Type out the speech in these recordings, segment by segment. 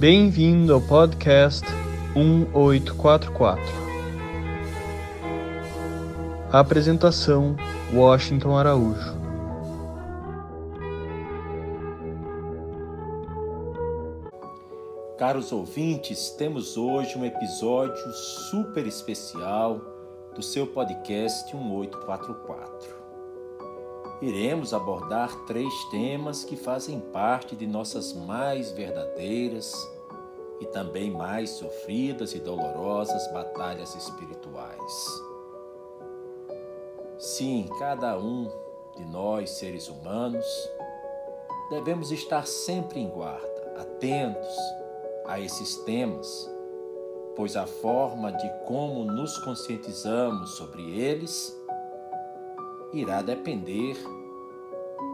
Bem-vindo ao podcast 1844. A apresentação: Washington Araújo. Caros ouvintes, temos hoje um episódio super especial do seu podcast 1844 iremos abordar três temas que fazem parte de nossas mais verdadeiras e também mais sofridas e dolorosas batalhas espirituais. Sim, cada um de nós, seres humanos, devemos estar sempre em guarda, atentos a esses temas, pois a forma de como nos conscientizamos sobre eles irá depender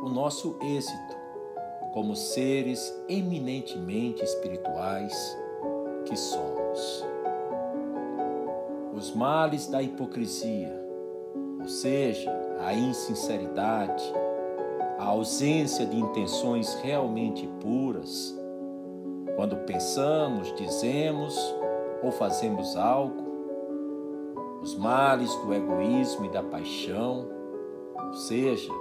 o nosso êxito como seres eminentemente espirituais que somos. Os males da hipocrisia, ou seja, a insinceridade, a ausência de intenções realmente puras, quando pensamos, dizemos ou fazemos algo, os males do egoísmo e da paixão, ou seja,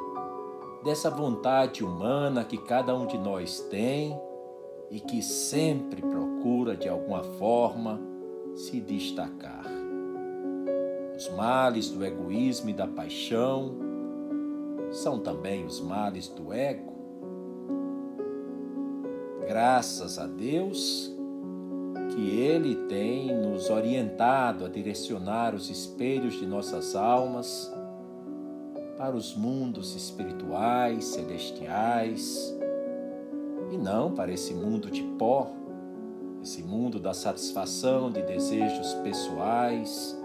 dessa vontade humana que cada um de nós tem e que sempre procura de alguma forma se destacar. Os males do egoísmo e da paixão são também os males do ego. Graças a Deus que Ele tem nos orientado a direcionar os espelhos de nossas almas para os mundos espirituais, celestiais, e não para esse mundo de pó, esse mundo da satisfação de desejos pessoais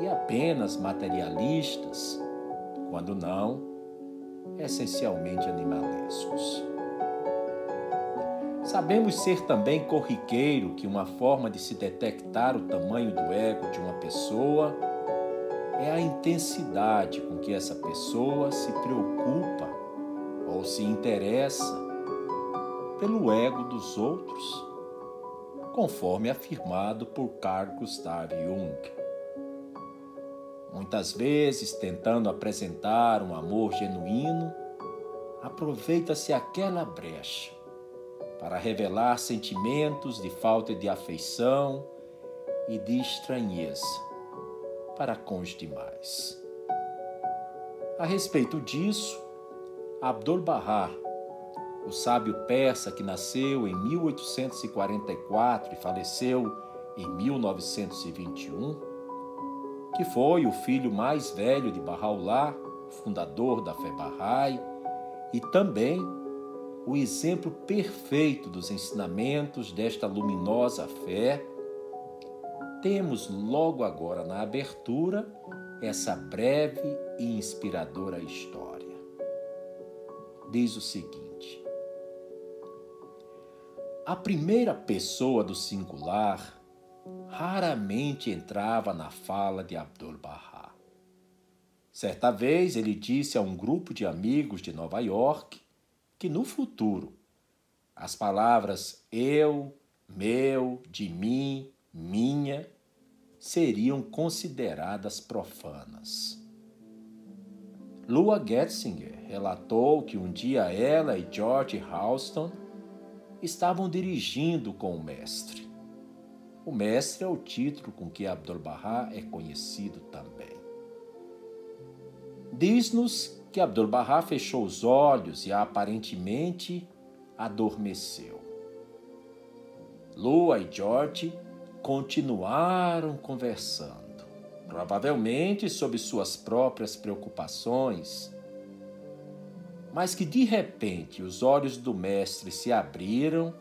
e apenas materialistas, quando não, essencialmente animalescos. Sabemos ser também corriqueiro que uma forma de se detectar o tamanho do ego de uma pessoa é a intensidade com que essa pessoa se preocupa ou se interessa pelo ego dos outros, conforme afirmado por Carl Gustav Jung. Muitas vezes, tentando apresentar um amor genuíno, aproveita-se aquela brecha para revelar sentimentos de falta de afeição e de estranheza para com os demais. A respeito disso, Abdul-Bahá, o sábio persa que nasceu em 1844 e faleceu em 1921, que foi o filho mais velho de Bahá'u'lláh, fundador da fé Bahá'í, e também o exemplo perfeito dos ensinamentos desta luminosa fé, temos logo agora na abertura essa breve e inspiradora história. Diz o seguinte: A primeira pessoa do singular raramente entrava na fala de Abdul-Bahá. Certa vez ele disse a um grupo de amigos de Nova York que no futuro as palavras eu, meu, de mim, minha seriam consideradas profanas. Lua Getzinger relatou que um dia ela e George Houston estavam dirigindo com o mestre. O mestre é o título com que Abdu'l-Bahá é conhecido também. Diz-nos que Abdu'l-Bahá fechou os olhos e aparentemente adormeceu. Lua e George continuaram conversando, provavelmente sobre suas próprias preocupações, mas que de repente os olhos do mestre se abriram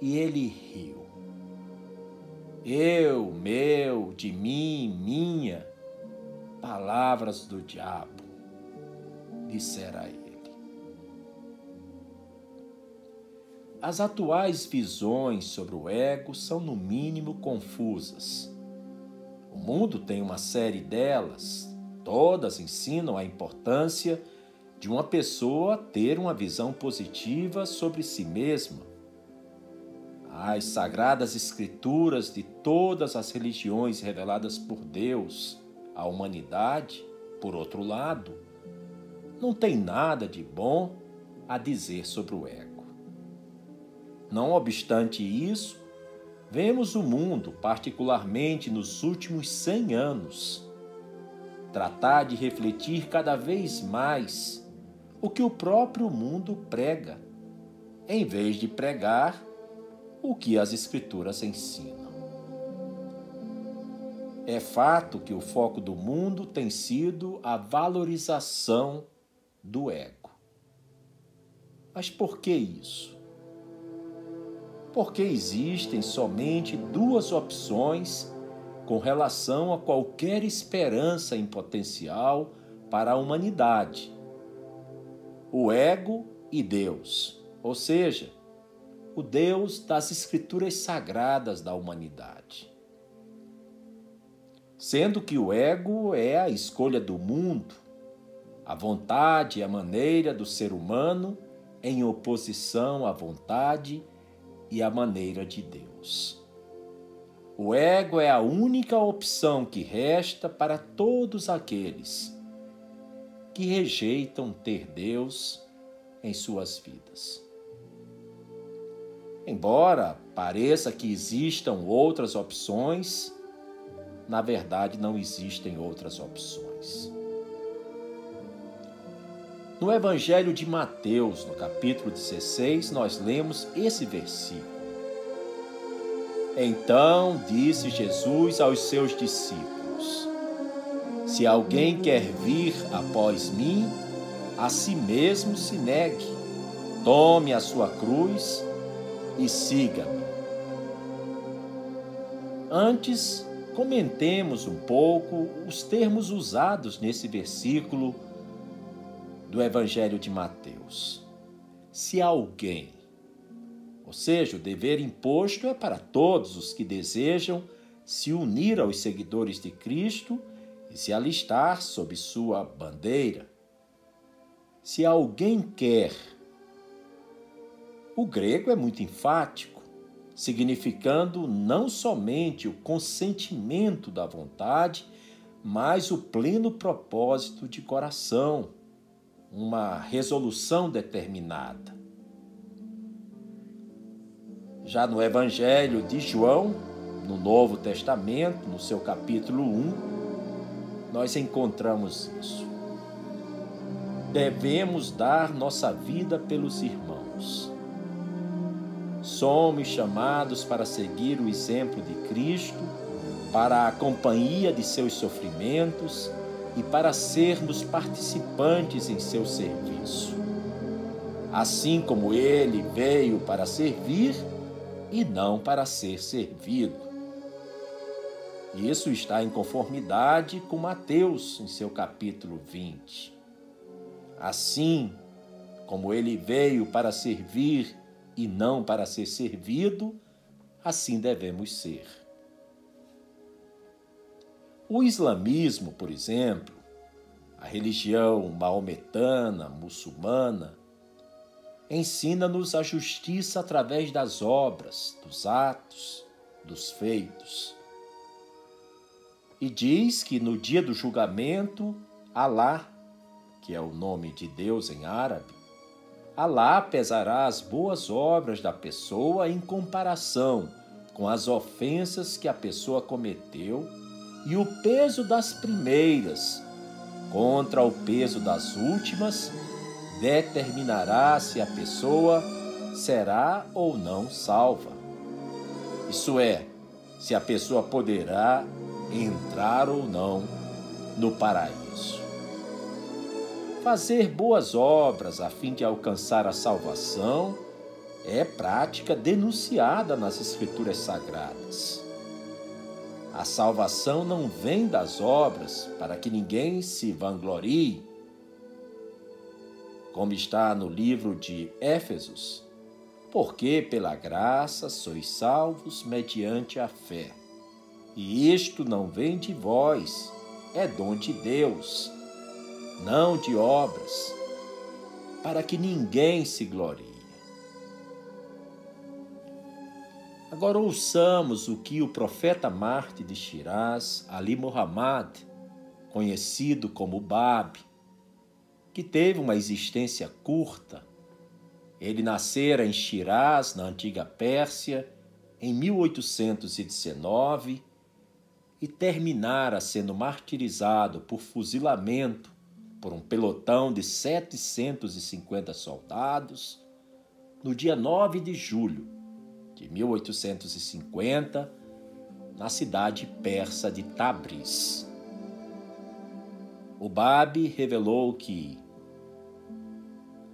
e ele riu. Eu, meu, de mim, minha, palavras do diabo, dissera ele. As atuais visões sobre o ego são, no mínimo, confusas. O mundo tem uma série delas, todas ensinam a importância de uma pessoa ter uma visão positiva sobre si mesma. as sagradas escrituras de todas as religiões reveladas por Deus à humanidade, por outro lado, não tem nada de bom a dizer sobre o ego. Não obstante isso, vemos o mundo, particularmente nos últimos 100 anos, tratar de refletir cada vez mais o que o próprio mundo prega, em vez de pregar o que as Escrituras ensinam. É fato que o foco do mundo tem sido a valorização do ego. Mas por que isso? Porque existem somente duas opções com relação a qualquer esperança em potencial para a humanidade: o ego e Deus, ou seja, o Deus das Escrituras sagradas da humanidade. Sendo que o ego é a escolha do mundo, a vontade e a maneira do ser humano em oposição à vontade e à maneira de Deus. O ego é a única opção que resta para todos aqueles que rejeitam ter Deus em suas vidas. Embora pareça que existam outras opções, na verdade não existem outras opções. No Evangelho de Mateus, no capítulo 16, nós lemos esse versículo. Então disse Jesus aos seus discípulos: Se alguém quer vir após mim, a si mesmo se negue, tome a sua cruz e siga-me. Antes, comentemos um pouco os termos usados nesse versículo do Evangelho de Mateus. Se alguém, ou seja, o dever imposto é para todos os que desejam se unir aos seguidores de Cristo e se alistar sob sua bandeira. Se alguém quer o grego é muito enfático, significando não somente o consentimento da vontade, mas o pleno propósito de coração, uma resolução determinada. Já no Evangelho de João, no Novo Testamento, no seu capítulo 1, nós encontramos isso. Devemos dar nossa vida pelos irmãos Somos chamados para seguir o exemplo de Cristo, para a companhia de seus sofrimentos e para sermos participantes em seu serviço. Assim como ele veio para servir e não para ser servido. Isso está em conformidade com Mateus, em seu capítulo 20. Assim como ele veio para servir e não para ser servido, assim devemos ser. O islamismo, por exemplo, a religião maometana, muçulmana, ensina-nos a justiça através das obras, dos atos, dos feitos. E diz que no dia do julgamento, Alá, que é o nome de Deus em árabe, Alá pesará as boas obras da pessoa em comparação com as ofensas que a pessoa cometeu e o peso das primeiras contra o peso das últimas determinará se a pessoa será ou não salva. Isso é, se a pessoa poderá entrar ou não no paraíso fazer boas obras a fim de alcançar a salvação é prática denunciada nas Escrituras Sagradas. A salvação não vem das obras para que ninguém se vanglorie. Como está no livro de Éfesos, porque pela graça sois salvos mediante a fé. E isto não vem de vós, é dom de Deus não de obras, para que ninguém se glorie. Agora ouçamos o que o profeta Marte de Shiraz, Ali Muhammad, conhecido como Bab, que teve uma existência curta. Ele nascera em Shiraz, na antiga Pérsia, em 1819 e terminara sendo martirizado por fuzilamento por um pelotão de 750 soldados no dia 9 de julho de 1850, na cidade persa de Tabriz. O Babi revelou que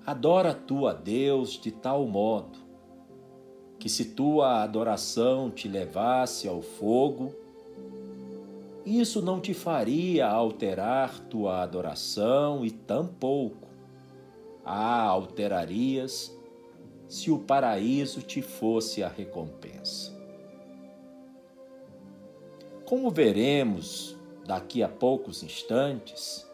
adora tu a Deus de tal modo que se tua adoração te levasse ao fogo, isso não te faria alterar tua adoração e tampouco a alterarias se o paraíso te fosse a recompensa. Como veremos daqui a poucos instantes,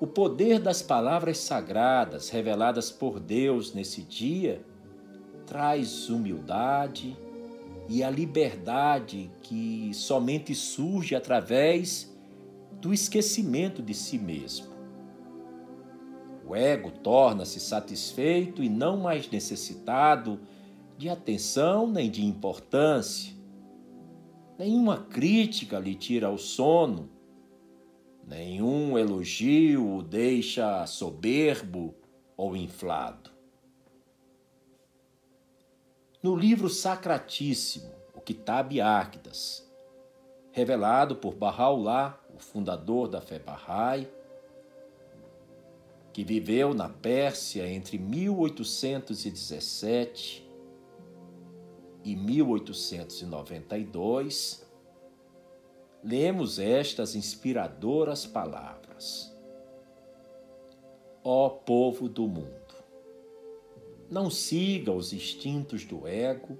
o poder das palavras sagradas reveladas por Deus nesse dia traz humildade e a liberdade que somente surge através do esquecimento de si mesmo. O ego torna-se satisfeito e não mais necessitado de atenção nem de importância. Nenhuma crítica lhe tira o sono, nenhum elogio o deixa soberbo ou inflado. No livro sacratíssimo, o Kitab Áquidas, revelado por Bahá'u'lláh, o fundador da fé Bahá'í, que viveu na Pérsia entre 1817 e 1892, lemos estas inspiradoras palavras: Ó povo do mundo, não siga os instintos do ego,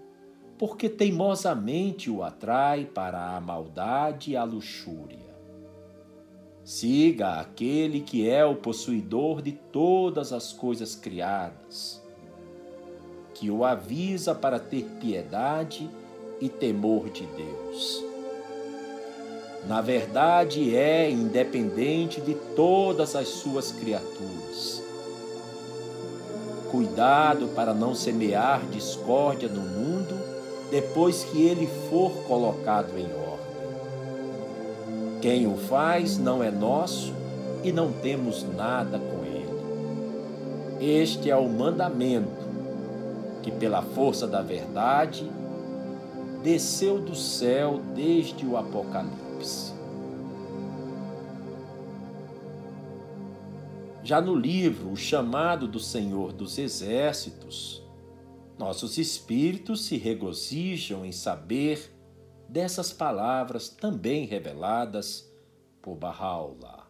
porque teimosamente o atrai para a maldade e a luxúria Siga aquele que é o possuidor de todas as coisas criadas, que o avisa para ter piedade e temor de Deus. Na verdade, é independente de todas as suas criaturas. Cuidado para não semear discórdia no mundo depois que ele for colocado em ordem. Quem o faz não é nosso e não temos nada com ele. Este é o mandamento que, pela força da verdade, desceu do céu desde o Apocalipse. Já no livro O Chamado do Senhor dos Exércitos, nossos espíritos se regozijam em saber dessas palavras também reveladas por Bahá'u'lláh.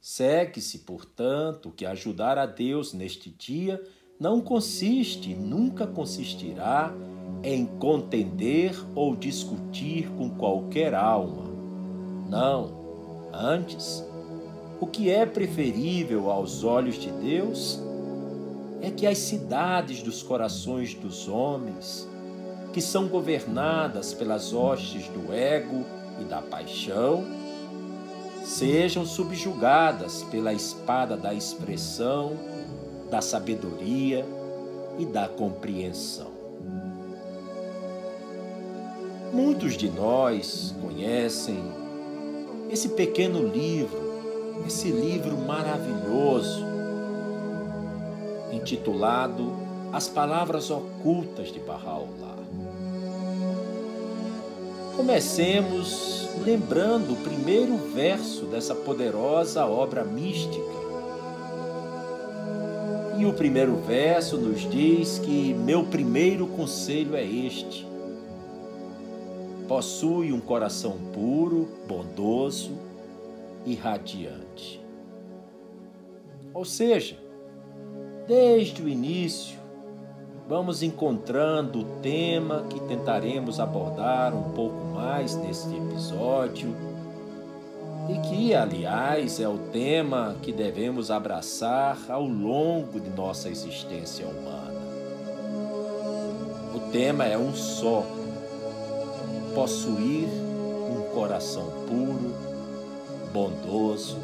Segue-se, portanto, que ajudar a Deus neste dia não consiste, nunca consistirá, em contender ou discutir com qualquer alma. Não, antes, o que é preferível aos olhos de Deus é que as cidades dos corações dos homens que são governadas pelas hostes do ego e da paixão, sejam subjugadas pela espada da expressão, da sabedoria e da compreensão. Muitos de nós conhecem esse pequeno livro, esse livro maravilhoso, intitulado As Palavras Ocultas de Bahá'u'lláh. Comecemos lembrando o primeiro verso dessa poderosa obra mística. E o primeiro verso nos diz que meu primeiro conselho é este: possui um coração puro, bondoso e radiante. Ou seja, desde o início, vamos encontrando o tema que tentaremos abordar um pouco mais neste episódio e que, aliás, é o tema que devemos abraçar ao longo de nossa existência humana. O tema é um só: possuir um coração puro, bondoso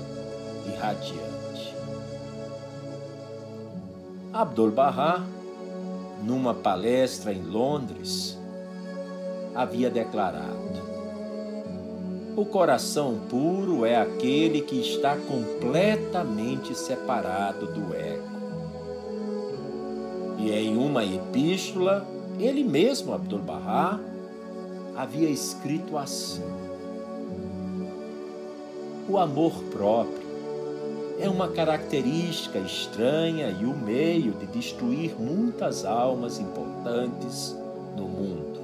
e radiante. Abdul Bahá, numa palestra em Londres, havia declarado: O coração puro é aquele que está completamente separado do ego. E em uma epístola, ele mesmo, Abdul Bahá, havia escrito assim: O amor próprio é uma característica estranha e o meio de destruir muitas almas importantes no mundo.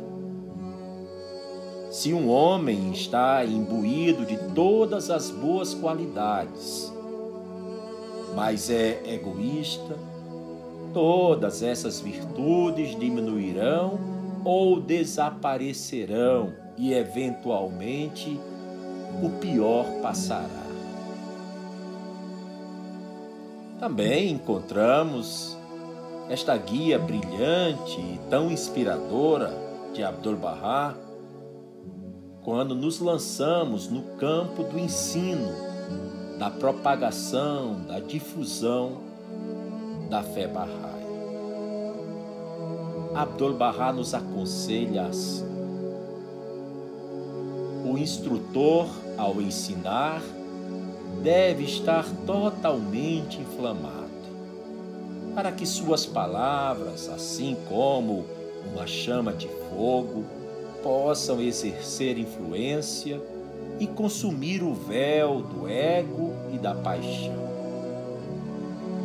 Se um homem está imbuído de todas as boas qualidades, mas é egoísta, todas essas virtudes diminuirão ou desaparecerão e, eventualmente, o pior passará. Também encontramos esta guia brilhante e tão inspiradora de Abdul Bahá quando nos lançamos no campo do ensino, da propagação, da difusão da fé Bahá'í. Abdul Bahá nos aconselha assim: o instrutor, ao ensinar, deve estar totalmente inflamado, para que suas palavras, assim como uma chama de fogo, possam exercer influência e consumir o véu do ego e da paixão.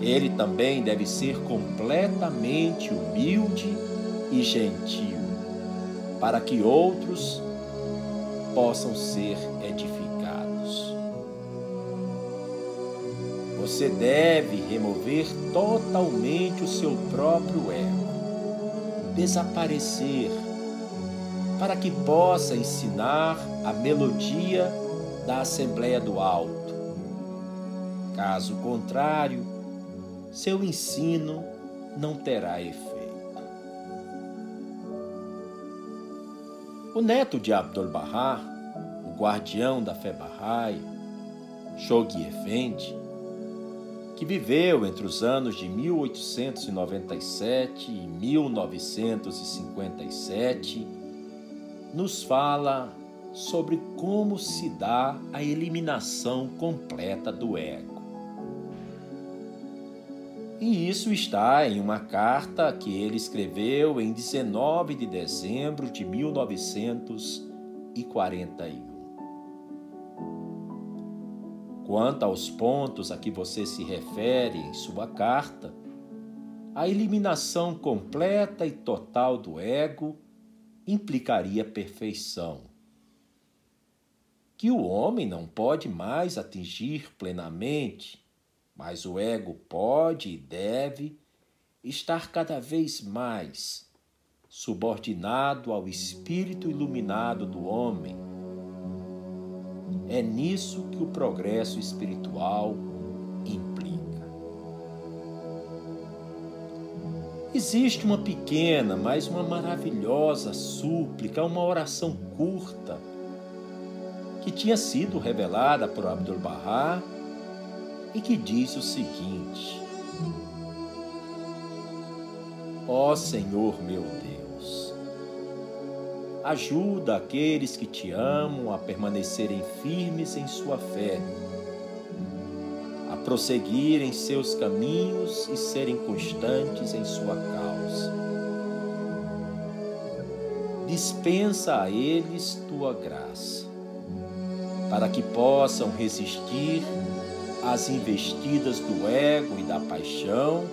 Ele também deve ser completamente humilde e gentil, para que outros possam ser edificados. Você deve remover totalmente o seu próprio ego, desaparecer para que possa ensinar a melodia da Assembleia do Alto. Caso contrário, seu ensino não terá efeito. O neto de Abdul Bahá, o guardião da fé Bahá'í, Shoghi Effendi, que viveu entre os anos de 1897 e 1957, nos fala sobre como se dá a eliminação completa do ego. E isso está em uma carta que ele escreveu em 19 de dezembro de 1941. Quanto aos pontos a que você se refere em sua carta, a eliminação completa e total do ego implicaria perfeição. Que o homem não pode mais atingir plenamente, mas o ego pode e deve estar cada vez mais subordinado ao espírito iluminado do homem. É nisso que o progresso espiritual implica. Existe uma pequena, mas uma maravilhosa súplica, uma oração curta, que tinha sido revelada por Abdul Bahá e que diz o seguinte: Ó oh Senhor meu Deus, ajuda aqueles que te amam a permanecerem firmes em sua fé prosseguir em seus caminhos e serem constantes em sua causa. Dispensa a eles tua graça, para que possam resistir às investidas do ego e da paixão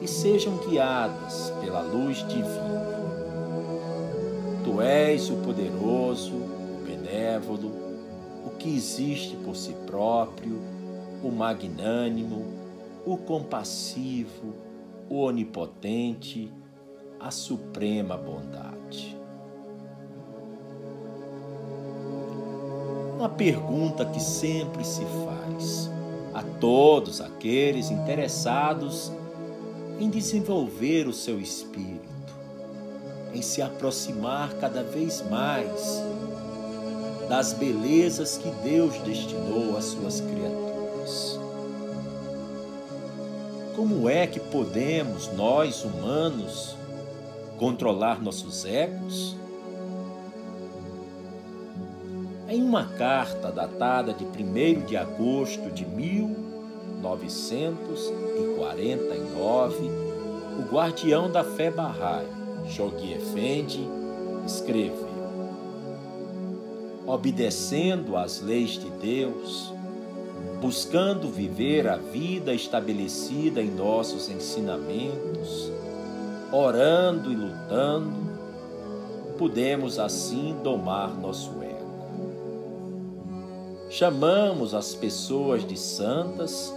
e sejam guiadas pela luz divina. Tu és o poderoso, o benévolo, o que existe por si próprio o magnânimo, o compassivo, o onipotente, a suprema bondade. Uma pergunta que sempre se faz a todos aqueles interessados em desenvolver o seu espírito. Em se aproximar cada vez mais das belezas que Deus destinou às suas criaturas. Como é que podemos, nós humanos, controlar nossos egos? Em uma carta datada de 1 de agosto de 1949, o guardião da fé Bahá'í, Shoghi Effendi, escreveu: Obedecendo às leis de Deus, buscando viver a vida estabelecida em nossos ensinamentos, orando e lutando, podemos assim domar nosso ego. Chamamos as pessoas de santas,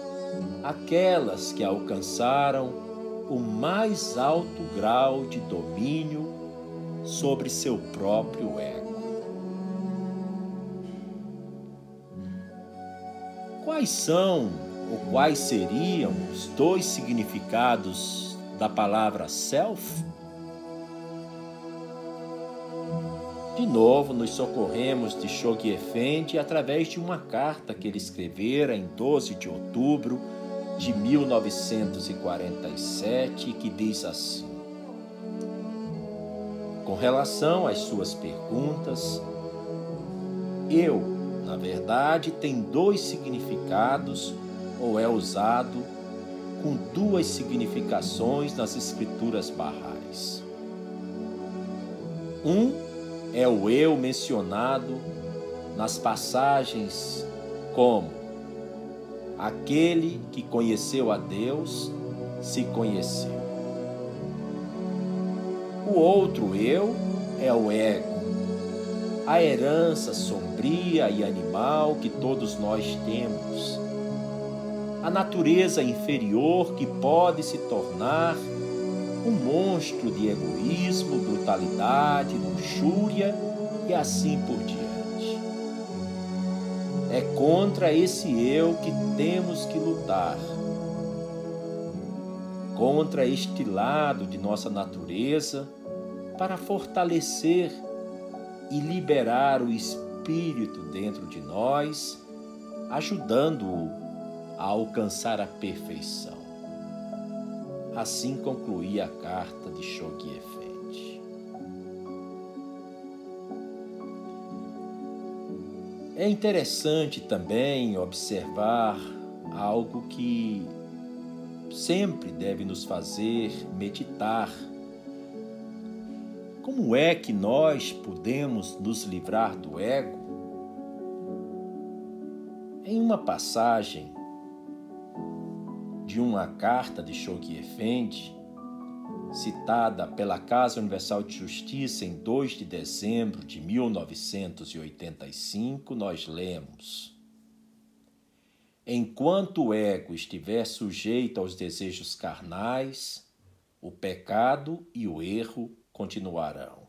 aquelas que alcançaram o mais alto grau de domínio sobre seu próprio ego. Quais são ou quais seriam os dois significados da palavra self? De novo, nos socorremos de Shoghi Effendi através de uma carta que ele escrevera em 12 de outubro de 1947, que diz assim: Com relação às suas perguntas, eu, na verdade, tem dois significados ou é usado com duas significações nas escrituras barrais. Um é o eu mencionado nas passagens como aquele que conheceu a Deus se conheceu. O outro eu é o ego, a herança sombria e animal que todos nós temos, a natureza inferior que pode se tornar um monstro de egoísmo, brutalidade, luxúria e assim por diante. É contra esse eu que temos que lutar. Contra este lado de nossa natureza para fortalecer e liberar o espírito dentro de nós, ajudando-o a alcançar a perfeição. Assim concluía a carta de Shoghi Effendi. É interessante também observar algo que sempre deve nos fazer meditar. Como é que nós podemos nos livrar do ego? Em uma passagem de uma carta de Effendi, citada pela Casa Universal de Justiça em 2 de dezembro de 1985, nós lemos: Enquanto o ego estiver sujeito aos desejos carnais, o pecado e o erro continuarão.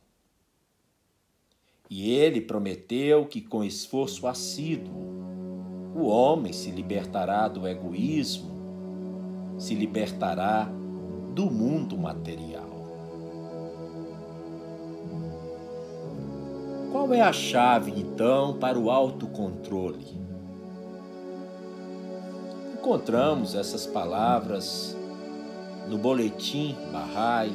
E ele prometeu que, com esforço assíduo, o homem se libertará do egoísmo se libertará do mundo material. Qual é a chave, então, para o autocontrole? Encontramos essas palavras no Boletim Bahá'í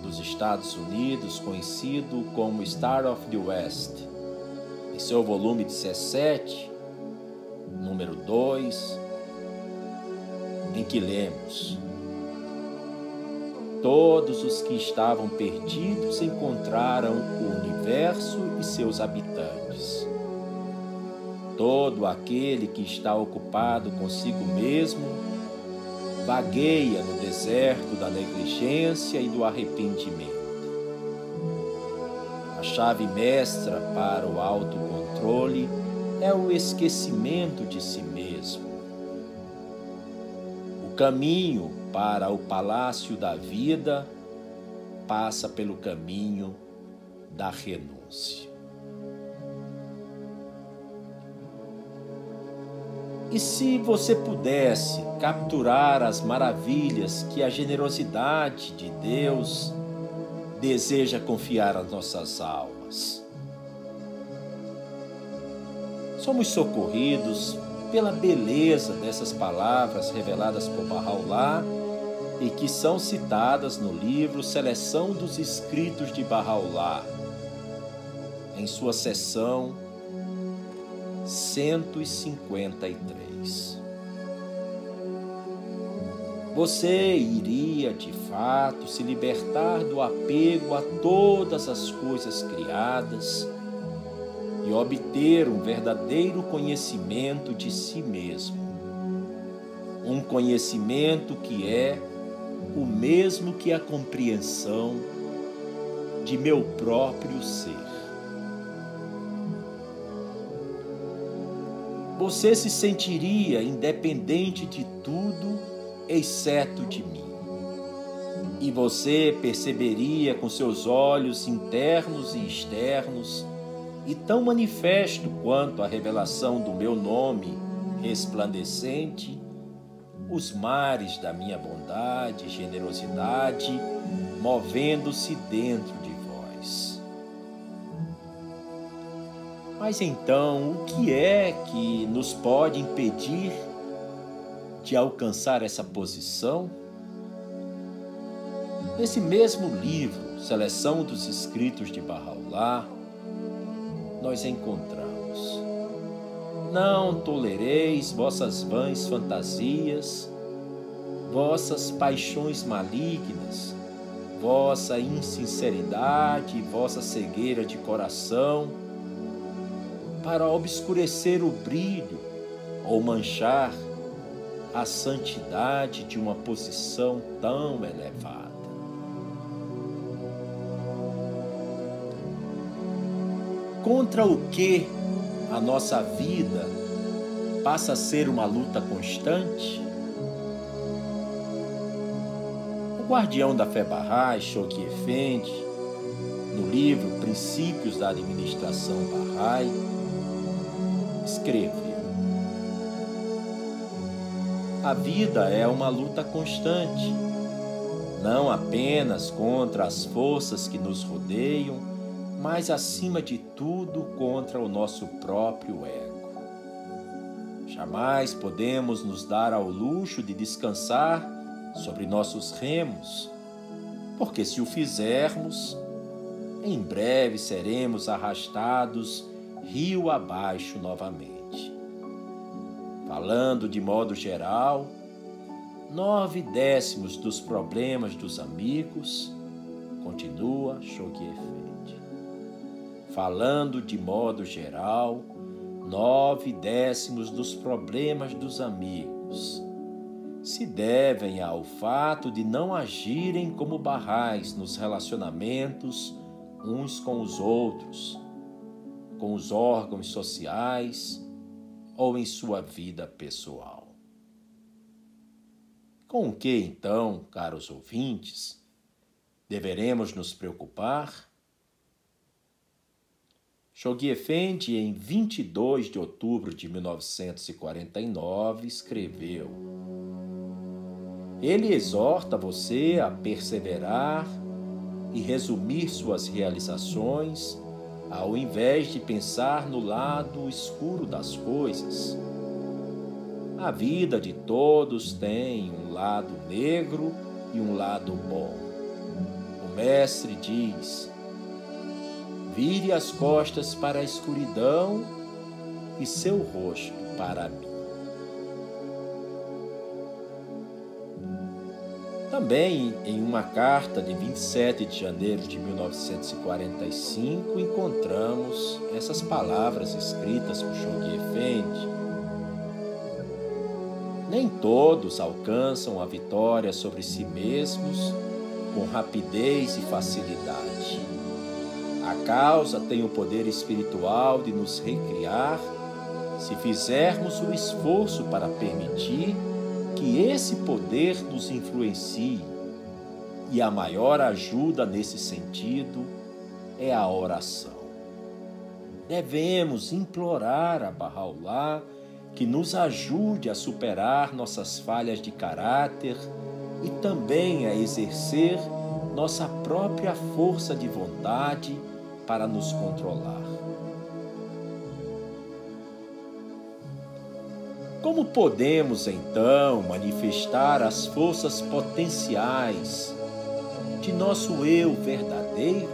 dos Estados Unidos, conhecido como Star of the West, em seu volume 17, número 2, em que lemos: Todos os que estavam perdidos encontraram o universo e seus habitantes. Todo aquele que está ocupado consigo mesmo vagueia no deserto da negligência e do arrependimento. A chave mestra para o autocontrole é o esquecimento de si mesmo caminho para o palácio da vida passa pelo caminho da renúncia. E se você pudesse capturar as maravilhas que a generosidade de Deus deseja confiar as nossas almas. Somos socorridos pela beleza dessas palavras reveladas por Bahá'u'lláh e que são citadas no livro Seleção dos Escritos de Bahá'u'lláh, em sua seção 153. Você iria de fato se libertar do apego a todas as coisas criadas e obter um verdadeiro conhecimento de si mesmo. Um conhecimento que é o mesmo que a compreensão de meu próprio ser. Você se sentiria independente de tudo, exceto de mim. E você perceberia com seus olhos internos e externos e tão manifesto quanto a revelação do meu nome resplandecente, os mares da minha bondade e generosidade movendo-se dentro de vós. Mas então, o que é que nos pode impedir de alcançar essa posição? Nesse mesmo livro, Seleção dos Escritos de Bahá'u'lláh, nós encontramos. Não tolereis vossas vãs fantasias, vossas paixões malignas, vossa insinceridade, vossa cegueira de coração, para obscurecer o brilho ou manchar a santidade de uma posição tão elevada. Contra o que a nossa vida passa a ser uma luta constante? O guardião da fé Bahá'í, Shoghi Effendi, no livro Princípios da Administração Bahá'í, escreve: A vida é uma luta constante, não apenas contra as forças que nos rodeiam, mas acima de tudo contra o nosso próprio ego. Jamais podemos nos dar ao luxo de descansar sobre nossos remos, porque se o fizermos, em breve seremos arrastados rio abaixo novamente. Falando de modo geral, nove décimos dos problemas dos amigos, continua Shoghi falando de modo geral, nove décimos dos problemas dos amigos se devem ao fato de não agirem como barrais nos relacionamentos uns com os outros, com os órgãos sociais ou em sua vida pessoal. Com o que, então, caros ouvintes, deveremos nos preocupar? Shoghi Effendi, em 22 de outubro de 1949, escreveu: Ele exorta você a perseverar e resumir suas realizações, ao invés de pensar no lado escuro das coisas. A vida de todos tem um lado negro e um lado bom. O Mestre diz: vire as costas para a escuridão e seu rosto para mim. Também em uma carta de 27 de janeiro de 1945 encontramos essas palavras escritas por Shoghi Effendi. Nem todos alcançam a vitória sobre si mesmos com rapidez e facilidade. A causa tem o poder espiritual de nos recriar se fizermos o esforço para permitir que esse poder nos influencie. E a maior ajuda nesse sentido é a oração. Devemos implorar a Bahá'u'lláh que nos ajude a superar nossas falhas de caráter e também a exercer nossa própria força de vontade para nos controlar. Como podemos então manifestar as forças potenciais de nosso eu verdadeiro?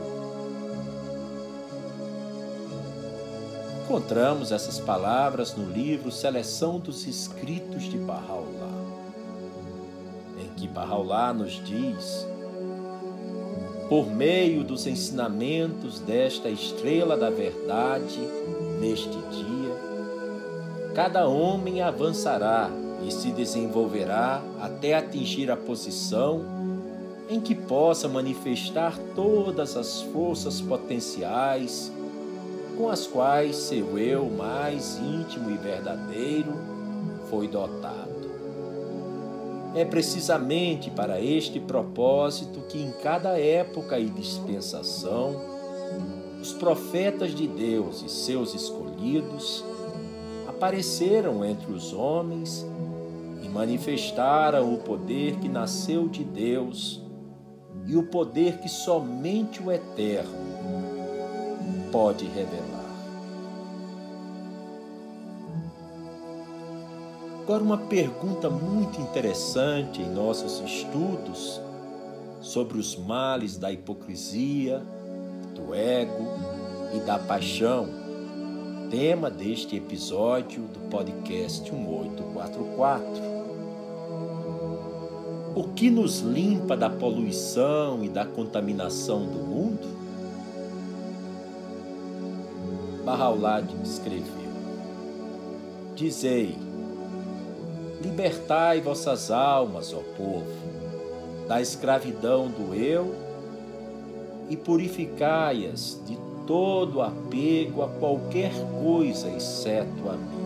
Encontramos essas palavras no livro Seleção dos Escritos de Bahá'u'lláh, em que Bahá'u'lláh nos diz por meio dos ensinamentos desta estrela da verdade neste dia, cada homem avançará e se desenvolverá até atingir a posição em que possa manifestar todas as forças potenciais com as quais seu eu mais íntimo e verdadeiro foi dotado. É precisamente para este propósito que, em cada época e dispensação, os profetas de Deus e seus escolhidos apareceram entre os homens e manifestaram o poder que nasceu de Deus e o poder que somente o Eterno pode revelar. Agora, uma pergunta muito interessante em nossos estudos sobre os males da hipocrisia, do ego e da paixão, tema deste episódio do podcast 1844. O que nos limpa da poluição e da contaminação do mundo? Bahá'u'lláh escreveu: Dizei, Libertai vossas almas, ó povo, da escravidão do eu e purificai-as de todo apego a qualquer coisa exceto a mim.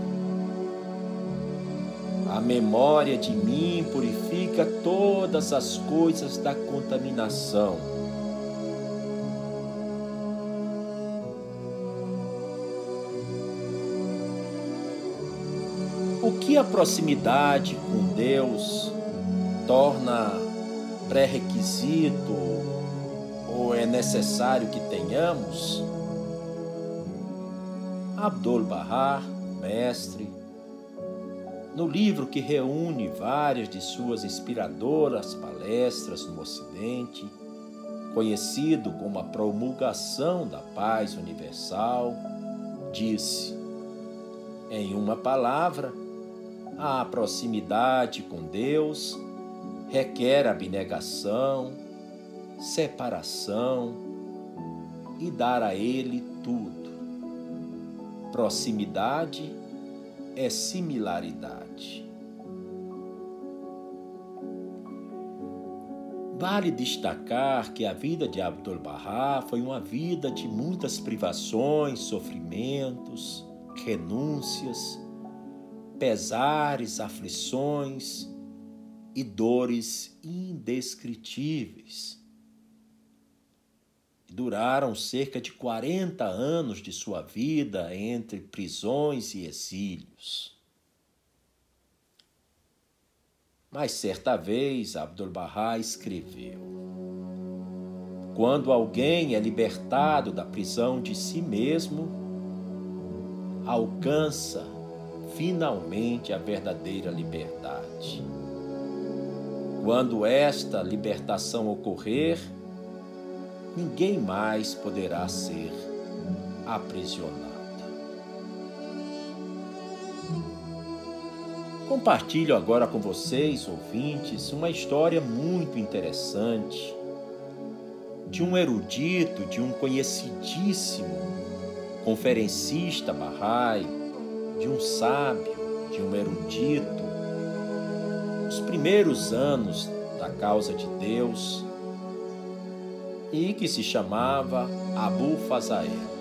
A memória de mim purifica todas as coisas da contaminação que a proximidade com Deus torna pré-requisito ou é necessário que tenhamos? Abdul Bahar, mestre, no livro que reúne várias de suas inspiradoras palestras no Ocidente, conhecido como a Promulgação da Paz Universal, disse, em uma palavra, a proximidade com Deus requer abnegação, separação e dar a Ele tudo. Proximidade é similaridade. Vale destacar que a vida de Abdul Bahá foi uma vida de muitas privações, sofrimentos, renúncias pesares, aflições e dores indescritíveis. Duraram cerca de 40 anos de sua vida entre prisões e exílios. Mas certa vez Abdu'l-Bahá escreveu: Quando alguém é libertado da prisão de si mesmo, alcança finalmente a verdadeira liberdade. Quando esta libertação ocorrer, ninguém mais poderá ser aprisionado. Compartilho agora com vocês, ouvintes, uma história muito interessante de um erudito, de um conhecidíssimo conferencista Bahá'í, de um sábio, de um erudito, os primeiros anos da causa de Deus, e que se chamava Abu Fazael.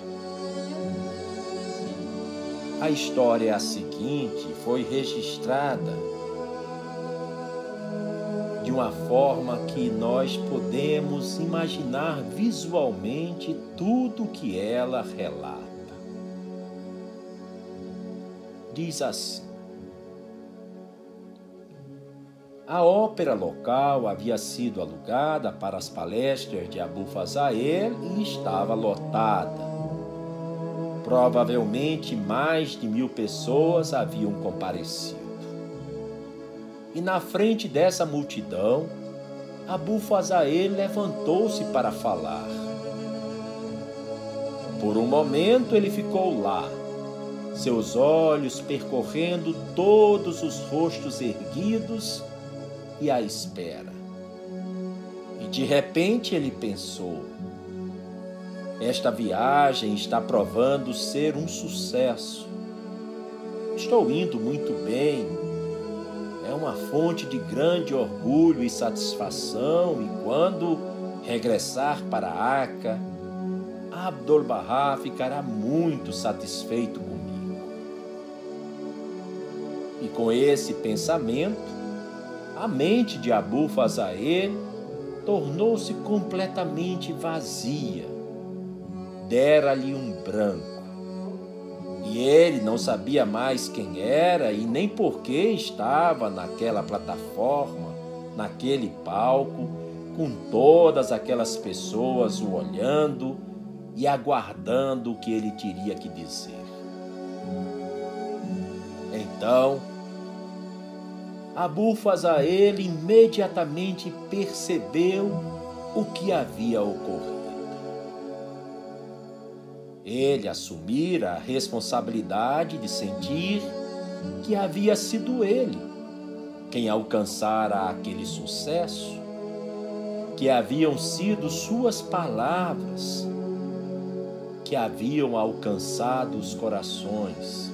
A história a seguinte foi registrada de uma forma que nós podemos imaginar visualmente tudo que ela relata. Diz assim: A ópera local havia sido alugada para as palestras de Abu Fazael e estava lotada. Provavelmente mais de mil pessoas haviam comparecido. E na frente dessa multidão, Abu Fazael levantou-se para falar. Por um momento ele ficou lá, seus olhos percorrendo todos os rostos erguidos e à espera. E de repente ele pensou: esta viagem está provando ser um sucesso. Estou indo muito bem. É uma fonte de grande orgulho e satisfação, e quando regressar para Aca, Abdul-Bahá ficará muito satisfeito. E com esse pensamento, a mente de Abu Fazael tornou-se completamente vazia. Dera-lhe um branco. E ele não sabia mais quem era e nem por que estava naquela plataforma, naquele palco, com todas aquelas pessoas o olhando e aguardando o que ele teria que dizer. Então, Abu Fazael imediatamente percebeu o que havia ocorrido. Ele assumira a responsabilidade de sentir que havia sido ele quem alcançara aquele sucesso, que haviam sido suas palavras que haviam alcançado os corações,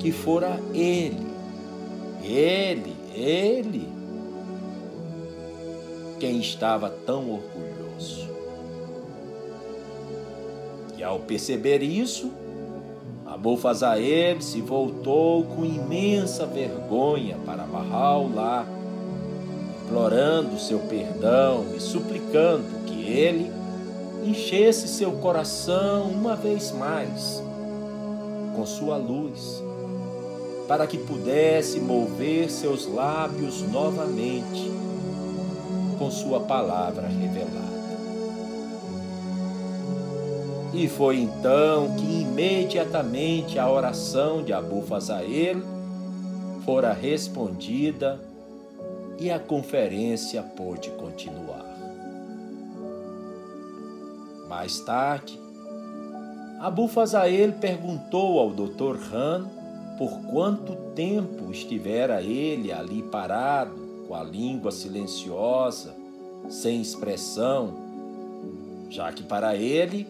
que fora ele. Ele, ele, quem estava tão orgulhoso. E ao perceber isso, Abu Fazael se voltou com imensa vergonha para Bahá'u'lláh, implorando seu perdão e suplicando que ele enchesse seu coração uma vez mais com sua luz para que pudesse mover seus lábios novamente com Sua palavra revelada. E foi então que imediatamente a oração de Abu Fazael fora respondida e a conferência pôde continuar. Mais tarde, Abu Fazael perguntou ao Dr. Han por quanto tempo estivera ele ali parado, com a língua silenciosa, sem expressão, já que para ele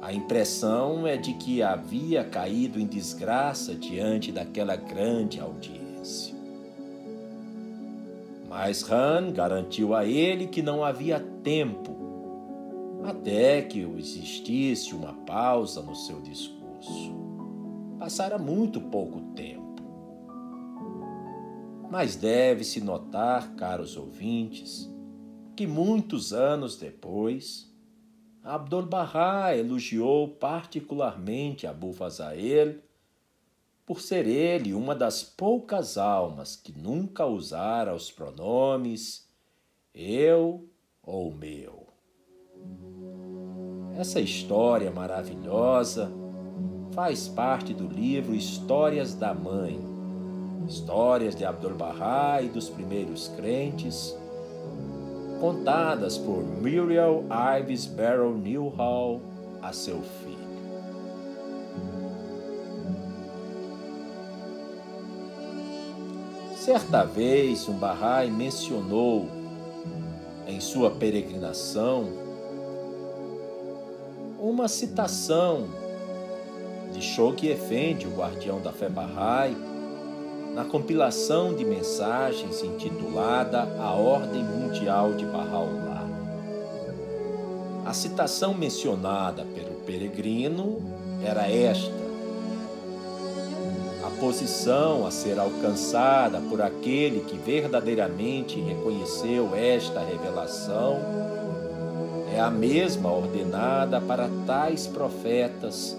a impressão é de que havia caído em desgraça diante daquela grande audiência. Mas Han garantiu a ele que não havia tempo até que existisse uma pausa no seu discurso. Passara muito pouco tempo. Mas deve-se notar, caros ouvintes, que muitos anos depois, Abdul-Bahá elogiou particularmente Abu Fazael por ser ele uma das poucas almas que nunca usara os pronomes eu ou meu. Essa história maravilhosa faz parte do livro Histórias da Mãe, histórias de Abdu'l-Bahá e dos primeiros crentes, contadas por Muriel Ives Barrow Newhall a seu filho. Certa vez, um Bahá'í mencionou em sua peregrinação uma citação de Shouki Effendi, o guardião da fé Bahá'í, na compilação de mensagens intitulada A Ordem Mundial de Baha'u'lláh. A citação mencionada pelo peregrino era esta: A posição a ser alcançada por aquele que verdadeiramente reconheceu esta revelação é a mesma ordenada para tais profetas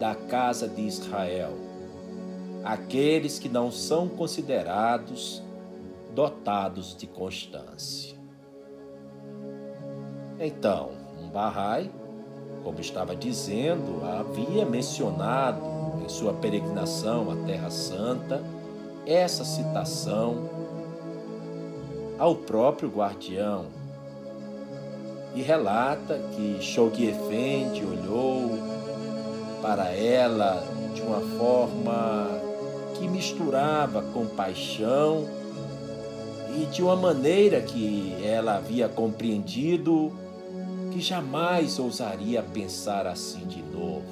da casa de Israel, aqueles que não são considerados dotados de constância. Então, um Bahá'í, como estava dizendo, havia mencionado em sua peregrinação à Terra Santa essa citação ao próprio guardião e relata que Shoghi Effendi olhou para ela de uma forma que misturava compaixão e de uma maneira que ela havia compreendido que jamais ousaria pensar assim de novo.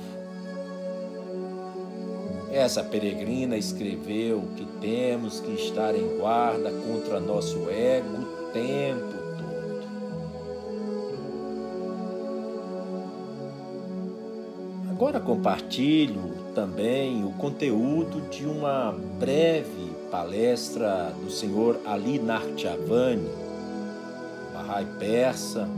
Essa peregrina escreveu que temos que estar em guarda contra nosso ego tempo Agora compartilho também o conteúdo de uma breve palestra do senhor Ali Narchavani, Bahá'í persa,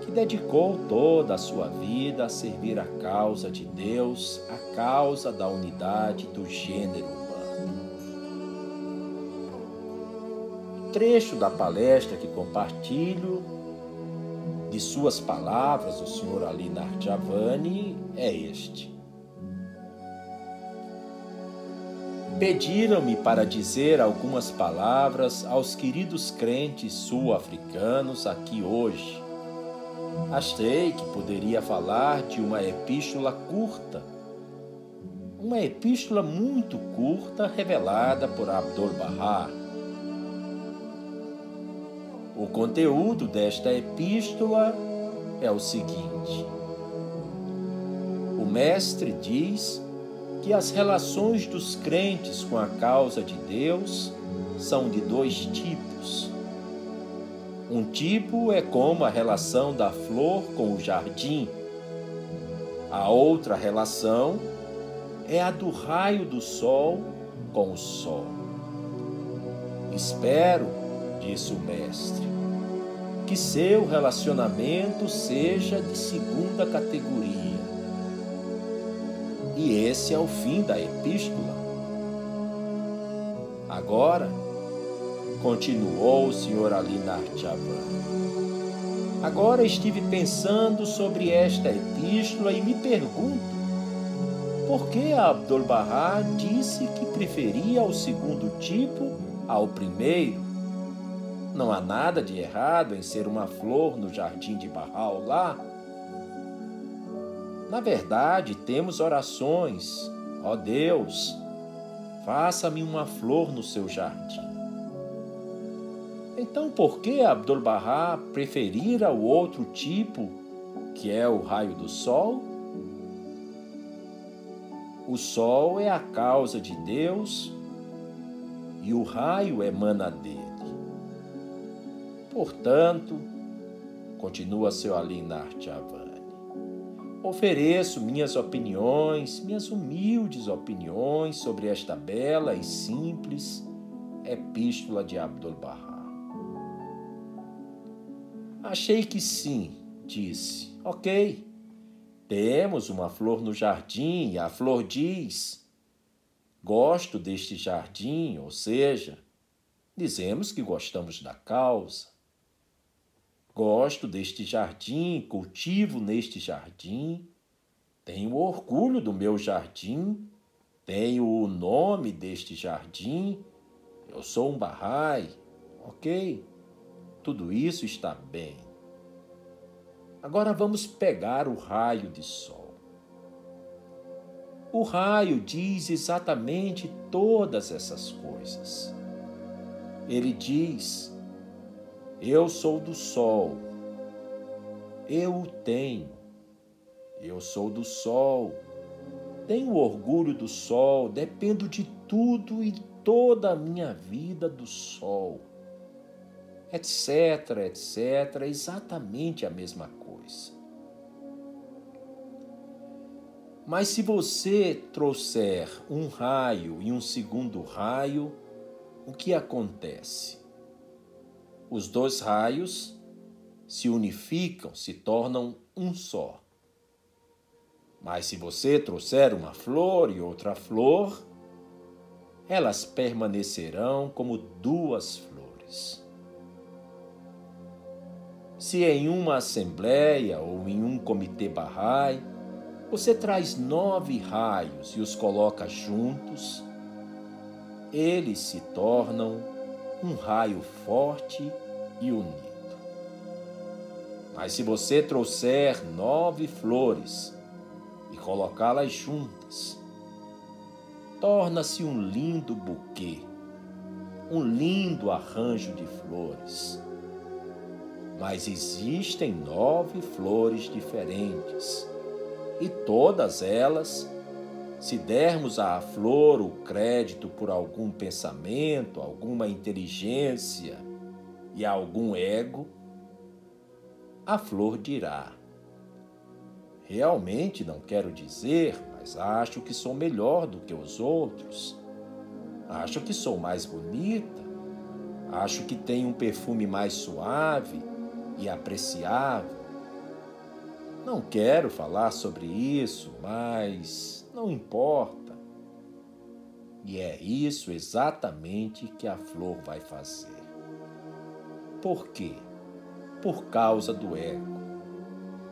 que dedicou toda a sua vida a servir a causa de Deus, a causa da unidade do gênero humano. O trecho da palestra que compartilho de suas palavras, o senhor Ali Narchavani, é este. Pediram-me para dizer algumas palavras aos queridos crentes sul-africanos aqui hoje. Achei que poderia falar de uma epístola curta, uma epístola muito curta revelada por Abdul-Bahá. O conteúdo desta epístola é o seguinte: o mestre diz que as relações dos crentes com a causa de Deus são de dois tipos. Um tipo é como a relação da flor com o jardim. A outra relação é a do raio do sol com o sol. Espero, disse o mestre, que seu relacionamento seja de segunda categoria e esse é o fim da epístola. Agora, continuou o Sr. Ali Narchavan. Agora estive pensando sobre esta epístola e me pergunto por que Abdul-Bahá disse que preferia o segundo tipo ao primeiro. Não há nada de errado em ser uma flor no jardim de Bahá'u'lláh na verdade, temos orações. Ó Deus, faça-me uma flor no seu jardim. Então, por que Abdul-Bahá preferira o outro tipo, que é o raio do sol? O sol é a causa de Deus e o raio emana dele. Portanto, continua seu Alinar Chavan Ofereço minhas opiniões, minhas humildes opiniões sobre esta bela e simples epístola de Abdul-Bahá. Achei que sim, disse. Ok, temos uma flor no jardim e a flor diz: Gosto deste jardim, ou seja, dizemos que gostamos da causa. Gosto deste jardim, cultivo neste jardim, tenho orgulho do meu jardim, tenho o nome deste jardim, eu sou um Bahá'í, ok? Tudo isso está bem. Agora vamos pegar o raio de sol. O raio diz exatamente todas essas coisas. Ele diz eu sou do sol. Eu o tenho. Eu sou do sol. Tenho orgulho do sol, dependo de tudo e toda a minha vida do sol. Etc, etc, exatamente a mesma coisa. Mas se você trouxer um raio e um segundo raio, o que acontece? Os dois raios se unificam, se tornam um só. Mas se você trouxer uma flor e outra flor, elas permanecerão como duas flores. Se em uma assembleia ou em um comitê barrai, você traz nove raios e os coloca juntos, eles se tornam um raio forte e unido. Mas se você trouxer nove flores e colocá-las juntas, torna-se um lindo buquê, um lindo arranjo de flores. Mas existem nove flores diferentes e todas elas, se dermos à flor o crédito por algum pensamento, alguma inteligência e algum ego, a flor dirá: Realmente não quero dizer, mas acho que sou melhor do que os outros. Acho que sou mais bonita. Acho que tenho um perfume mais suave e apreciável. Não quero falar sobre isso, mas não importa. E é isso exatamente que a flor vai fazer. Por quê? Por causa do ego.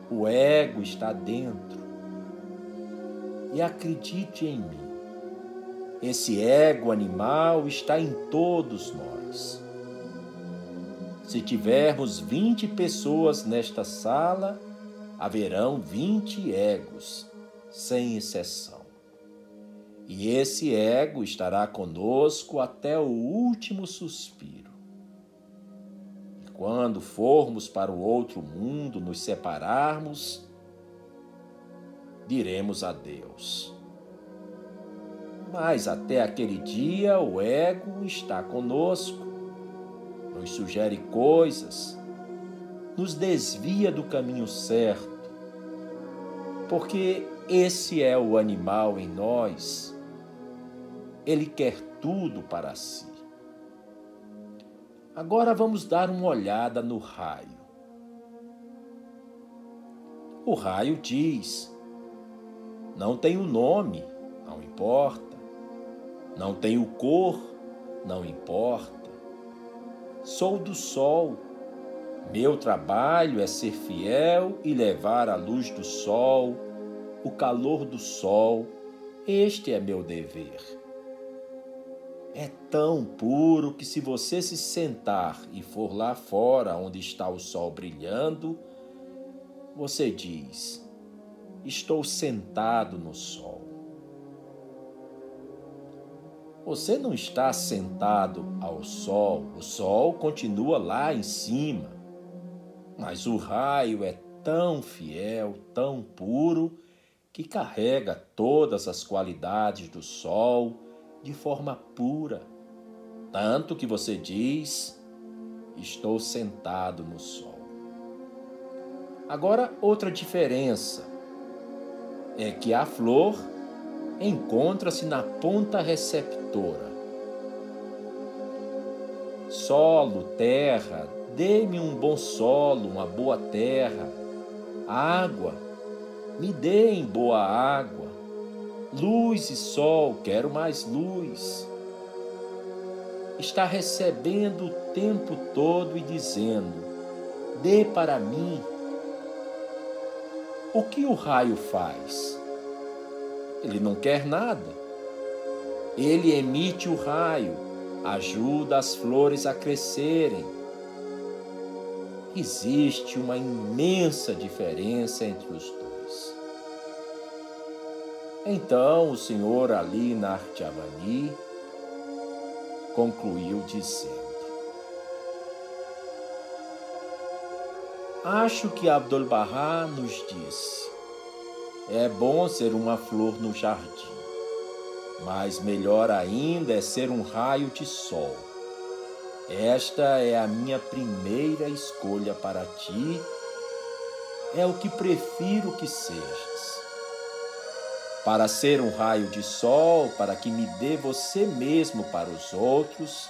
O ego está dentro. E acredite em mim, esse ego animal está em todos nós. Se tivermos 20 pessoas nesta sala, haverão vinte egos, sem exceção. E esse ego estará conosco até o último suspiro. Quando formos para o outro mundo, nos separarmos, diremos adeus. Mas até aquele dia o ego está conosco, nos sugere coisas, nos desvia do caminho certo porque esse é o animal em nós. Ele quer tudo para si. Agora vamos dar uma olhada no raio. O raio diz: Não tenho nome, não importa. Não tenho cor, não importa. Sou do sol meu trabalho é ser fiel e levar a luz do sol, o calor do sol. Este é meu dever. É tão puro que, se você se sentar e for lá fora onde está o sol brilhando, você diz: Estou sentado no sol. Você não está sentado ao sol, o sol continua lá em cima. Mas o raio é tão fiel, tão puro, que carrega todas as qualidades do sol de forma pura. Tanto que você diz: Estou sentado no sol. Agora, outra diferença é que a flor encontra-se na ponta receptora. Solo, terra, Dê-me um bom solo, uma boa terra, água, me deem boa água, luz e sol, quero mais luz. Está recebendo o tempo todo e dizendo: dê para mim. O que o raio faz? Ele não quer nada. Ele emite o raio, ajuda as flores a crescerem existe uma imensa diferença entre os. Então o senhor Ali Nartiavani concluiu dizendo: Acho que Abdul Bahá nos disse: é bom ser uma flor no jardim, mas melhor ainda é ser um raio de sol esta é a minha primeira escolha para ti, é o que prefiro que sejas. Para ser um raio de sol, para que me dê você mesmo para os outros,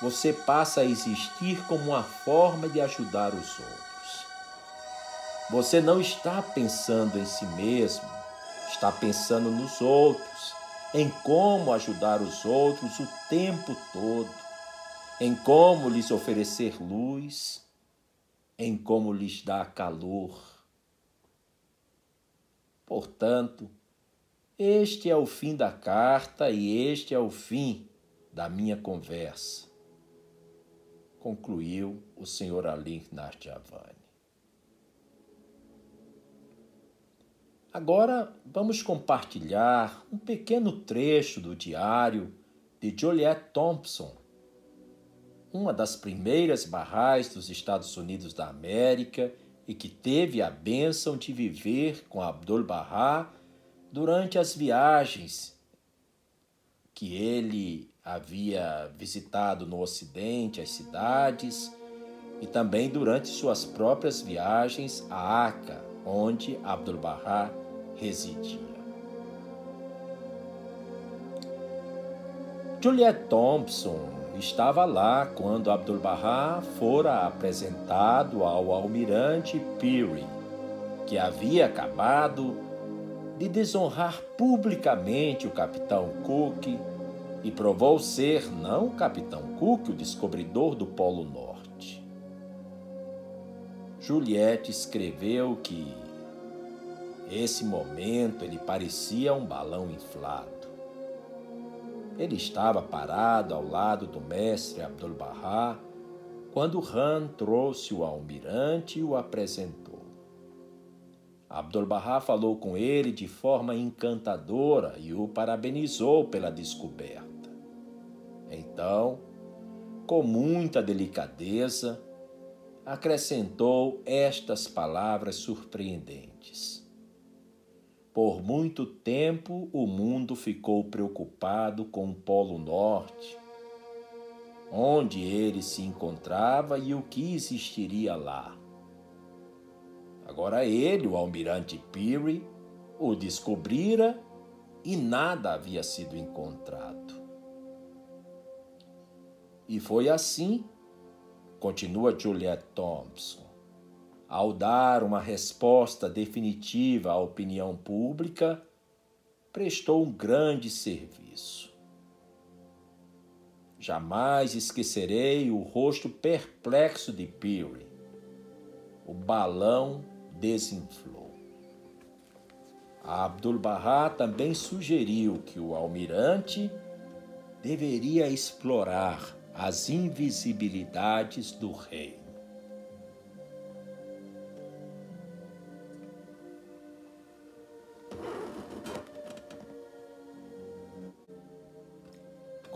você passa a existir como uma forma de ajudar os outros. Você não está pensando em si mesmo, está pensando nos outros, em como ajudar os outros o tempo todo, em como lhes oferecer luz, em como lhes dar calor. Portanto, este é o fim da carta e este é o fim da minha conversa, concluiu o senhor Ali Narjavani. Agora vamos compartilhar um pequeno trecho do diário de Juliette Thompson, uma das primeiras barrais dos Estados Unidos da América e que teve a bênção de viver com Abdul Bahá durante as viagens que ele havia visitado no Ocidente, as cidades, e também durante suas próprias viagens a Aca, onde Abdul Bahá residia. Juliette Thompson estava lá quando Abdu'l-Bahá fora apresentado ao almirante Peary, que havia acabado de desonrar publicamente o capitão Cook e provou ser não o capitão Cook o descobridor do Polo Norte. Juliette escreveu que esse momento ele parecia um balão inflado. Ele estava parado ao lado do mestre Abdul-Bahá quando Han trouxe o almirante e o apresentou. Abdul-Bahá falou com ele de forma encantadora e o parabenizou pela descoberta. Então, com muita delicadeza, acrescentou estas palavras surpreendentes. Por muito tempo o mundo ficou preocupado com o Polo Norte, onde ele se encontrava e o que existiria lá. Agora ele, o almirante Peary, o descobrira e nada havia sido encontrado. E foi assim, continua Juliette Thompson, ao dar uma resposta definitiva à opinião pública, prestou um grande serviço. Jamais esquecerei o rosto perplexo de Peary. O balão desinflou. Abdul-Bahá também sugeriu que o almirante deveria explorar as invisibilidades do rei.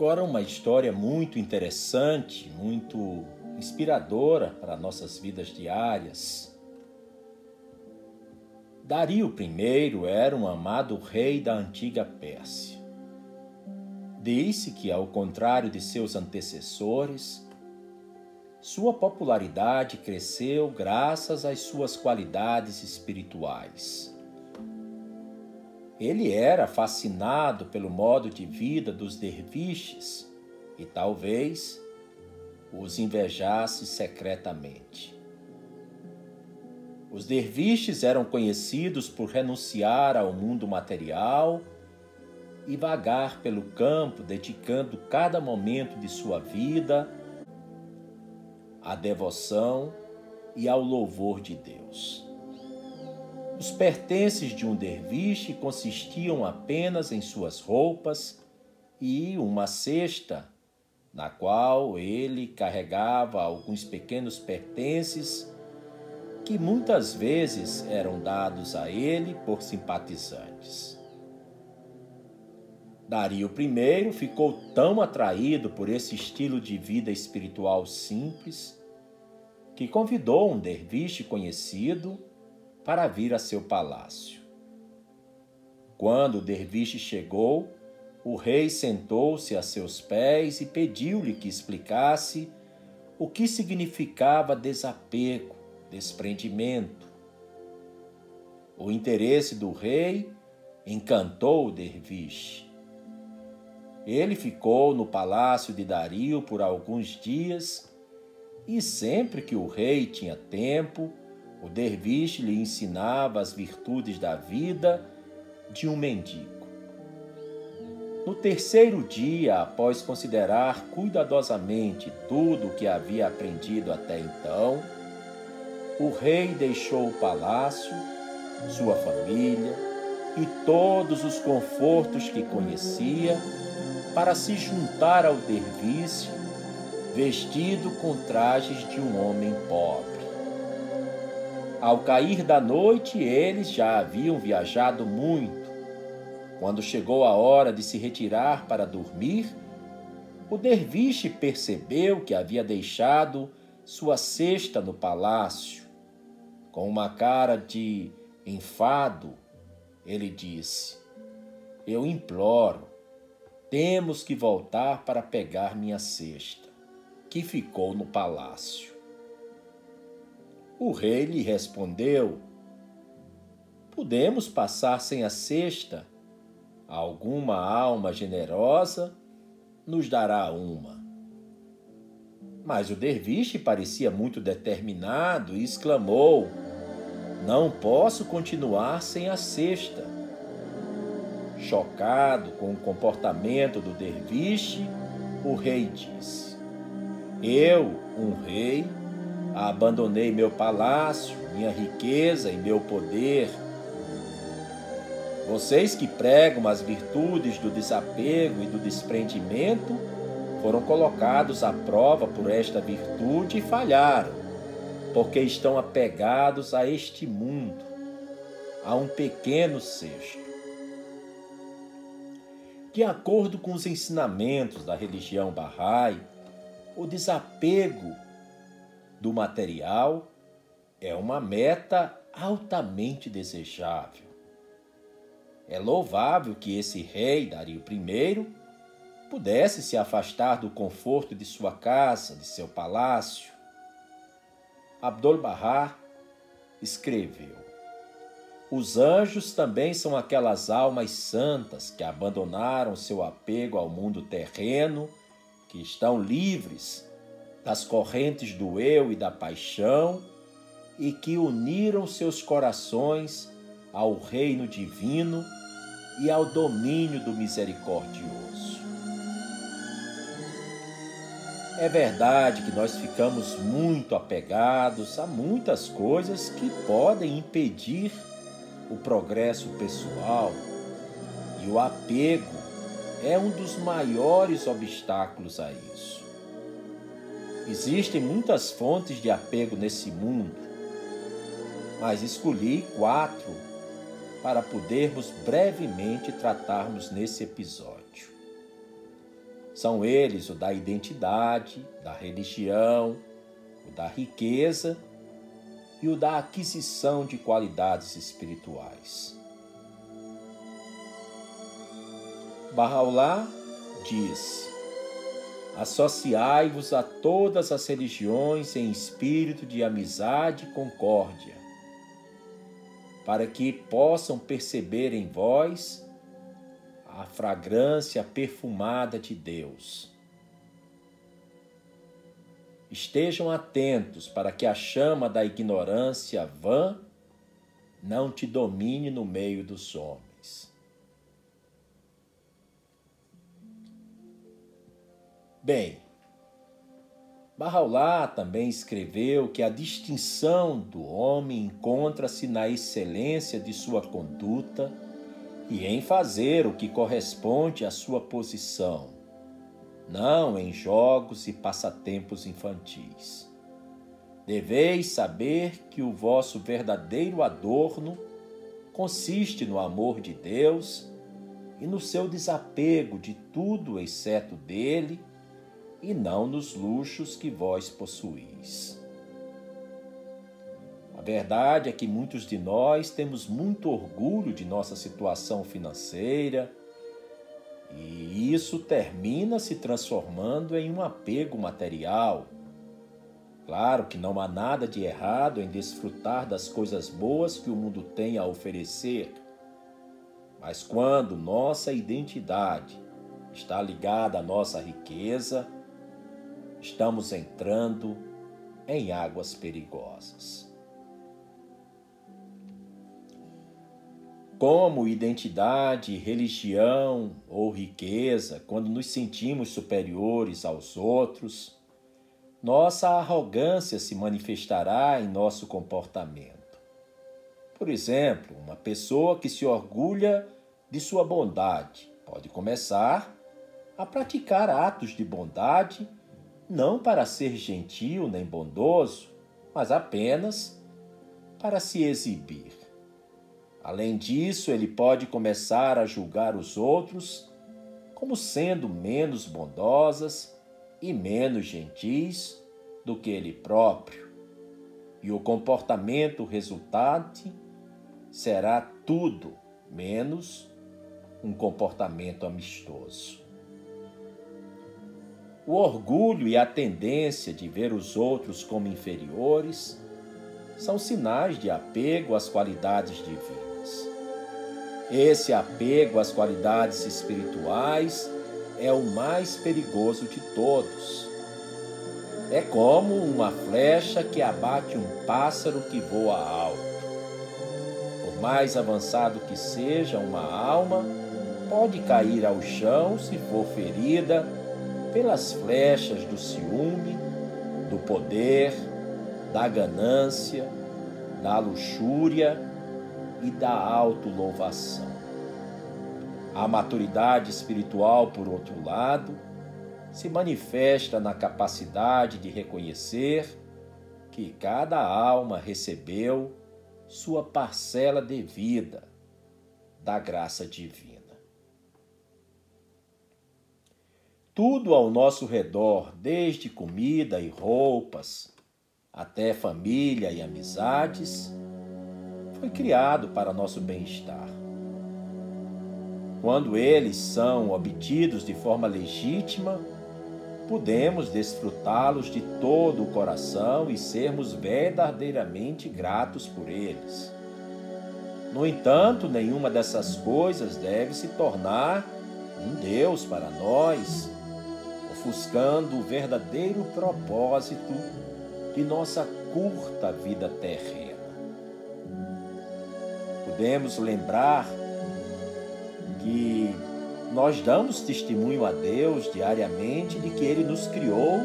Agora, uma história muito interessante, muito inspiradora para nossas vidas diárias. Dario I era um amado rei da antiga Pérsia. Disse que, ao contrário de seus antecessores, sua popularidade cresceu graças às suas qualidades espirituais. Ele era fascinado pelo modo de vida dos derviches e talvez os invejasse secretamente. Os derviches eram conhecidos por renunciar ao mundo material e vagar pelo campo, dedicando cada momento de sua vida à devoção e ao louvor de Deus. Os pertences de um derviche consistiam apenas em suas roupas e uma cesta, na qual ele carregava alguns pequenos pertences que muitas vezes eram dados a ele por simpatizantes. Dario I ficou tão atraído por esse estilo de vida espiritual simples que convidou um derviche conhecido para vir a seu palácio. Quando o derviche chegou, o rei sentou-se a seus pés e pediu-lhe que explicasse o que significava desapego, desprendimento. O interesse do rei encantou o derviche. Ele ficou no palácio de Dario por alguns dias e sempre que o rei tinha tempo, o derviche lhe ensinava as virtudes da vida de um mendigo. No terceiro dia, após considerar cuidadosamente tudo o que havia aprendido até então, o rei deixou o palácio, sua família e todos os confortos que conhecia para se juntar ao derviche, vestido com trajes de um homem pobre. Ao cair da noite, eles já haviam viajado muito quando chegou a hora de se retirar para dormir, o derviche percebeu que havia deixado sua cesta no palácio. Com uma cara de enfado, ele disse: Eu imploro, temos que voltar para pegar minha cesta, que ficou no palácio. O rei lhe respondeu: Podemos passar sem a cesta Alguma alma generosa nos dará uma. Mas o derviche parecia muito determinado e exclamou: Não posso continuar sem a cesta. Chocado com o comportamento do derviche, o rei disse: Eu, um rei, abandonei meu palácio, minha riqueza e meu poder vocês que pregam as virtudes do desapego e do desprendimento foram colocados à prova por esta virtude e falharam, porque estão apegados a este mundo, a um pequeno cesto. De acordo com os ensinamentos da religião Bahá'í, o desapego do material é uma meta altamente desejável. É louvável que esse rei, Dario I, pudesse se afastar do conforto de sua casa, de seu palácio. Abdul-Bahá escreveu: Os anjos também são aquelas almas santas que abandonaram seu apego ao mundo terreno, que estão livres das correntes do eu e da paixão e que uniram seus corações ao reino divino e ao domínio do misericordioso. É verdade que nós ficamos muito apegados a muitas coisas que podem impedir o progresso pessoal, e o apego é um dos maiores obstáculos a isso. Existem muitas fontes de apego nesse mundo, mas escolhi quatro para podermos brevemente tratarmos nesse episódio. São eles o da identidade, da religião, o da riqueza e o da aquisição de qualidades espirituais. Bahá'u'lláh diz: Associai-vos a todas as religiões em espírito de amizade e concórdia para que possam perceber em vós a fragrância perfumada de Deus. Estejam atentos para que a chama da ignorância vã não te domine no meio dos homens. Bem, Barraulá também escreveu que a distinção do homem encontra-se na excelência de sua conduta e em fazer o que corresponde à sua posição, não em jogos e passatempos infantis. Deveis saber que o vosso verdadeiro adorno consiste no amor de Deus e no seu desapego de tudo exceto dele e não nos luxos que vós possuís. A verdade é que muitos de nós temos muito orgulho de nossa situação financeira e isso termina se transformando em um apego material. Claro que não há nada de errado em desfrutar das coisas boas que o mundo tem a oferecer, mas quando nossa identidade está ligada à nossa riqueza, estamos entrando em águas perigosas. como identidade, religião ou riqueza, quando nos sentimos superiores aos outros, nossa arrogância se manifestará em nosso comportamento. Por exemplo, uma pessoa que se orgulha de sua bondade pode começar a praticar atos de bondade, não para ser gentil nem bondoso, mas apenas para se exibir. Além disso, ele pode começar a julgar os outros como sendo menos bondosas e menos gentis do que ele próprio. E o comportamento resultante será tudo menos um comportamento amistoso. O orgulho e a tendência de ver os outros como inferiores são sinais de apego às qualidades divinas. Esse apego às qualidades espirituais é o mais perigoso de todos. É como uma flecha que abate um pássaro que voa alto. Por mais avançado que seja uma alma, pode cair ao chão se for ferida pelas flechas do ciúme, do poder, da ganância, da luxúria e da autolouvação. A maturidade espiritual, por outro lado, se manifesta na capacidade de reconhecer que cada alma recebeu sua parcela devida da graça divina. Tudo ao nosso redor, desde comida e roupas, até família e amizades, foi criado para nosso bem-estar. Quando eles são obtidos de forma legítima, podemos desfrutá-los de todo o coração e sermos verdadeiramente gratos por eles. No entanto, nenhuma dessas coisas deve se tornar um Deus para nós, ofuscando o verdadeiro propósito de nossa curta vida terrena. Podemos lembrar que nós damos testemunho a Deus diariamente de que Ele nos criou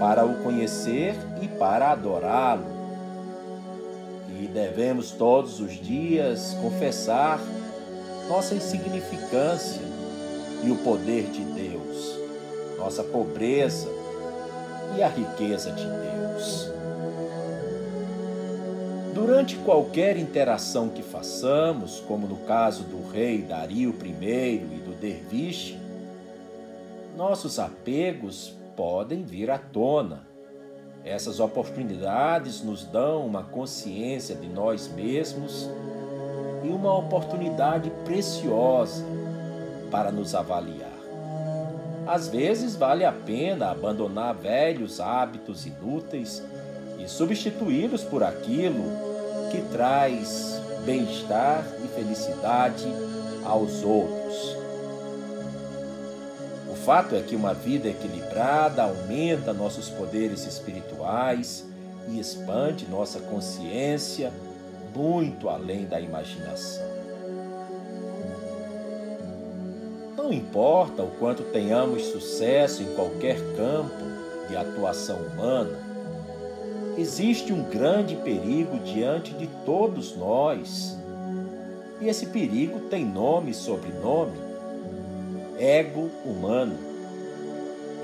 para o conhecer e para adorá-lo. E devemos todos os dias confessar nossa insignificância e o poder de Deus, nossa pobreza e a riqueza de Deus. Durante qualquer interação que façamos, como no caso do rei Dario I e do derviche, nossos apegos podem vir à tona. Essas oportunidades nos dão uma consciência de nós mesmos e uma oportunidade preciosa para nos avaliar. Às vezes vale a pena abandonar velhos hábitos inúteis e substituí-los por aquilo que traz bem-estar e felicidade aos outros. O fato é que uma vida equilibrada aumenta nossos poderes espirituais e expande nossa consciência muito além da imaginação. Não importa o quanto tenhamos sucesso em qualquer campo de atuação humana, existe um grande perigo diante de todos nós. E esse perigo tem nome e sobrenome: ego humano.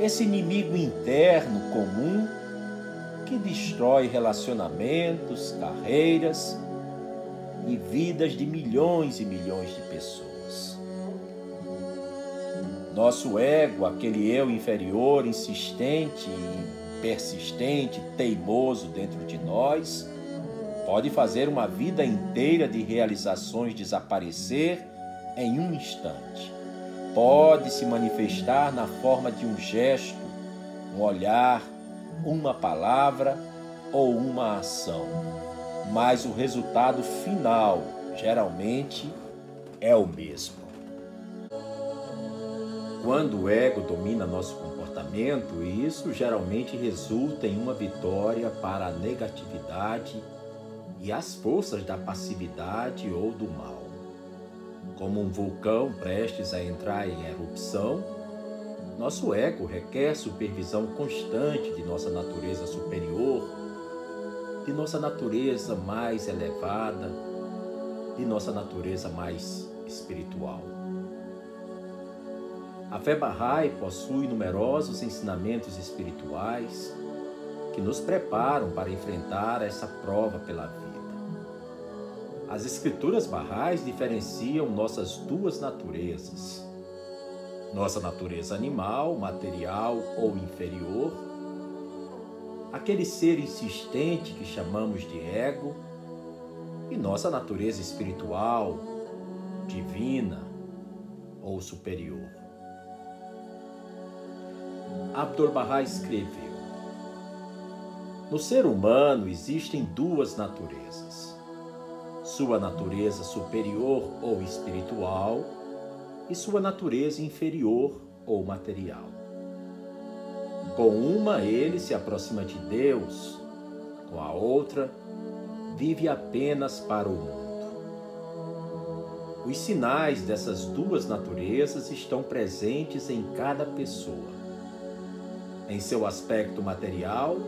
Esse inimigo interno comum que destrói relacionamentos, carreiras e vidas de milhões e milhões de pessoas. Nosso ego, aquele eu inferior, insistente persistente, teimoso dentro de nós, pode fazer uma vida inteira de realizações desaparecer em um instante. Pode se manifestar na forma de um gesto, um olhar, uma palavra ou uma ação. Mas o resultado final, geralmente, é o mesmo. Quando o ego domina nosso comportamento, isso geralmente resulta em uma vitória para a negatividade e as forças da passividade ou do mal. como um vulcão prestes a entrar em erupção, nosso ego requer supervisão constante de nossa natureza superior, de nossa natureza mais elevada, de nossa natureza mais espiritual. A fé Bahá'í possui numerosos ensinamentos espirituais que nos preparam para enfrentar essa prova pela vida. As escrituras Bahá'ís diferenciam nossas duas naturezas. Nossa natureza animal, material ou inferior, aquele ser insistente que chamamos de ego, e nossa natureza espiritual, divina ou superior. Abdu'l-Bahá escreveu: No ser humano existem duas naturezas: sua natureza superior ou espiritual e sua natureza inferior ou material. Com uma ele se aproxima de Deus, com a outra vive apenas para o mundo. Os sinais dessas duas naturezas estão presentes em cada pessoa. Em seu aspecto material,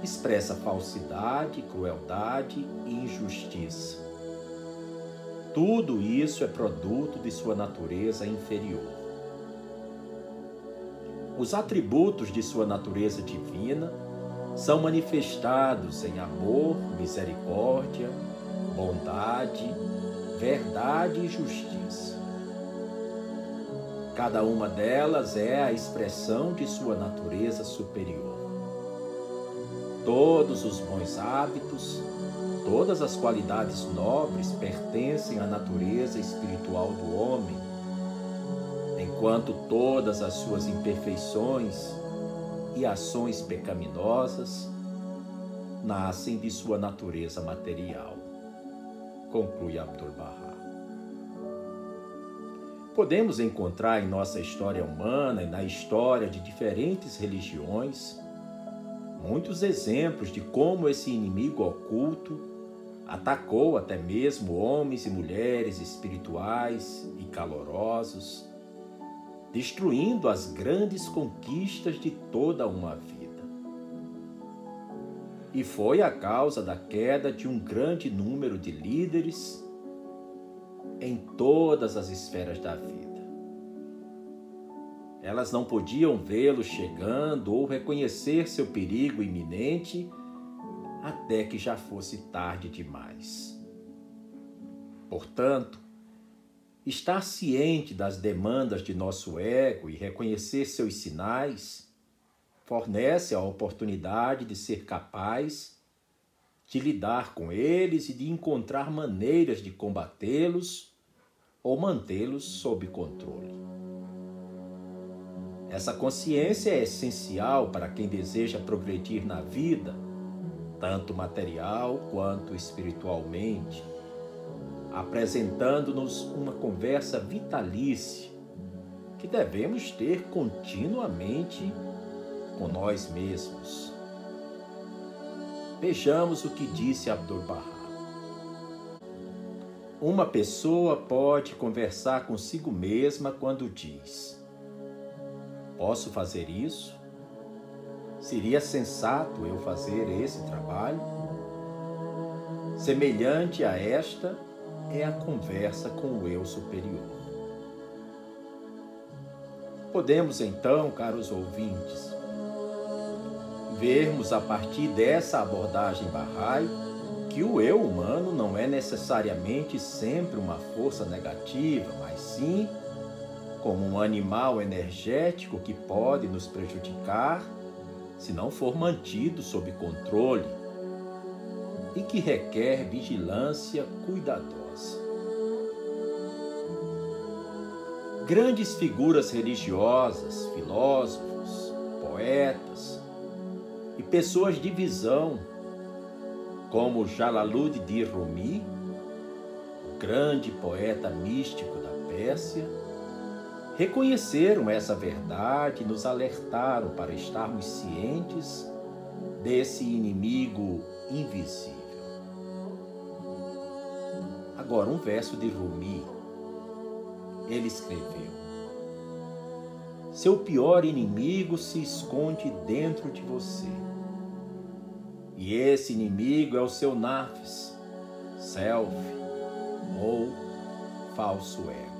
expressa falsidade, crueldade e injustiça. Tudo isso é produto de sua natureza inferior. Os atributos de sua natureza divina são manifestados em amor, misericórdia, bondade, verdade e justiça. Cada uma delas é a expressão de sua natureza superior. Todos os bons hábitos, todas as qualidades nobres pertencem à natureza espiritual do homem, enquanto todas as suas imperfeições e ações pecaminosas nascem de sua natureza material conclui Abdu'l-Bahá. Podemos encontrar em nossa história humana e na história de diferentes religiões muitos exemplos de como esse inimigo oculto atacou até mesmo homens e mulheres espirituais e calorosos, destruindo as grandes conquistas de toda uma vida. E foi a causa da queda de um grande número de líderes em todas as esferas da vida. Elas não podiam vê-lo chegando ou reconhecer seu perigo iminente até que já fosse tarde demais. Portanto, estar ciente das demandas de nosso ego e reconhecer seus sinais fornece a oportunidade de ser capaz de lidar com eles e de encontrar maneiras de combatê-los ou mantê-los sob controle. Essa consciência é essencial para quem deseja progredir na vida, tanto material quanto espiritualmente, apresentando-nos uma conversa vitalícia que devemos ter continuamente com nós mesmos. Vejamos o que disse Abdu'l-Bahá. Uma pessoa pode conversar consigo mesma quando diz: Posso fazer isso? Seria sensato eu fazer esse trabalho? Semelhante a esta é a conversa com o eu superior. Podemos então, caros ouvintes, vermos a partir dessa abordagem Bahá'í que o eu humano não é necessariamente sempre uma força negativa, mas sim como um animal energético que pode nos prejudicar se não for mantido sob controle e que requer vigilância cuidadosa. Grandes figuras religiosas, filósofos, poetas, e pessoas de visão, como Jalaluddin Rumi, o grande poeta místico da Pérsia, reconheceram essa verdade e nos alertaram para estarmos cientes desse inimigo invisível. Agora, um verso de Rumi ele escreveu: Seu pior inimigo se esconde dentro de você. E esse inimigo é o seu nafs, self ou falso ego.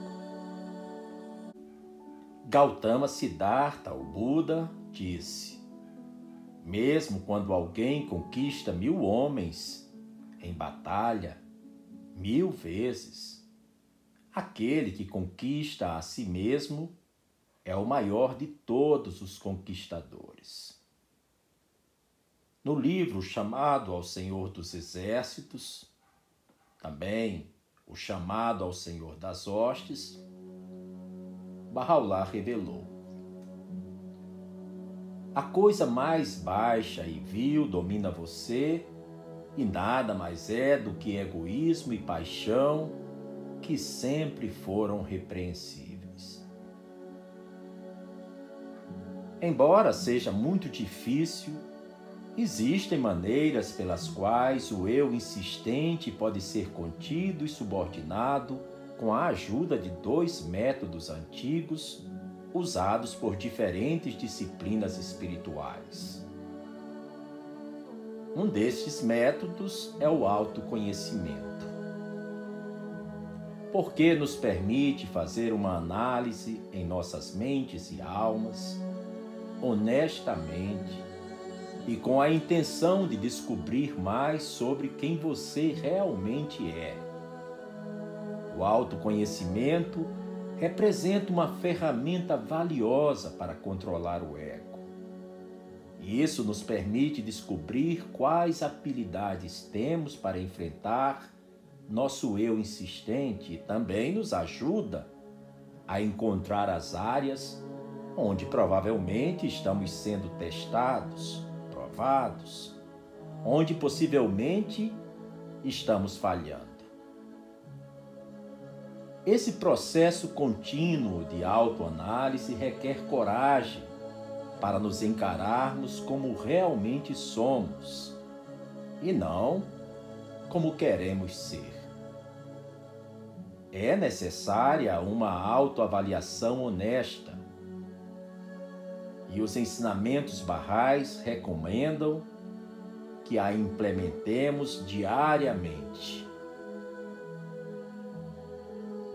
Gautama Siddhartha, o Buda, disse: Mesmo quando alguém conquista mil homens em batalha, mil vezes, aquele que conquista a si mesmo é o maior de todos os conquistadores. No livro chamado ao Senhor dos Exércitos, também o chamado ao Senhor das Hostes, Bahá'u'lláh revelou: A coisa mais baixa e vil domina você, e nada mais é do que egoísmo e paixão que sempre foram repreensíveis. Embora seja muito difícil, existem maneiras pelas quais o eu insistente pode ser contido e subordinado com a ajuda de dois métodos antigos usados por diferentes disciplinas espirituais. Um destes métodos é o autoconhecimento. Porque nos permite fazer uma análise em nossas mentes e almas, honestamente e com a intenção de descobrir mais sobre quem você realmente é o autoconhecimento representa uma ferramenta valiosa para controlar o ego. E isso nos permite descobrir quais habilidades temos para enfrentar nosso eu insistente e também nos ajuda a encontrar as áreas onde provavelmente estamos sendo testados, provados, onde possivelmente estamos falhando. Esse processo contínuo de autoanálise requer coragem para nos encararmos como realmente somos e não como queremos ser. É necessária uma autoavaliação honesta. E os ensinamentos barrais recomendam que a implementemos diariamente.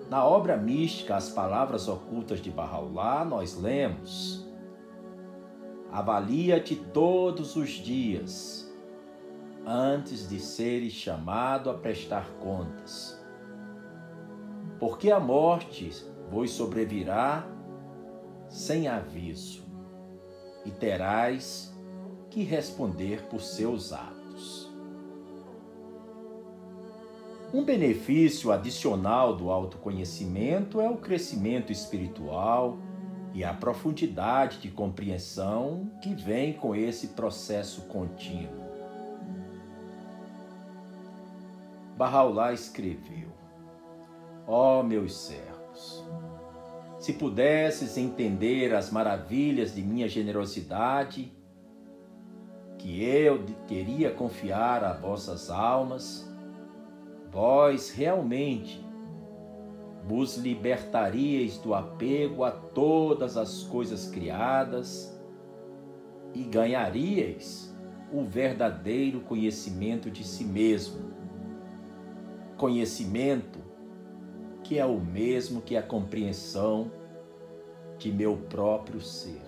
Na obra mística As Palavras Ocultas de Bahá'u'lláh, nós lemos: Avalia-te todos os dias, antes de seres chamado a prestar contas. Porque a morte vos sobrevirá sem aviso, e terás que responder por seus atos. Um benefício adicional do autoconhecimento é o crescimento espiritual e a profundidade de compreensão que vem com esse processo contínuo. Bahá'u'lláh escreveu: Ó oh, meus servos, se pudesses entender as maravilhas de minha generosidade, que eu queria confiar a vossas almas, vós realmente vos libertaríeis do apego a todas as coisas criadas e ganharíeis o verdadeiro conhecimento de si mesmo. Conhecimento que é o mesmo que a compreensão de meu próprio ser.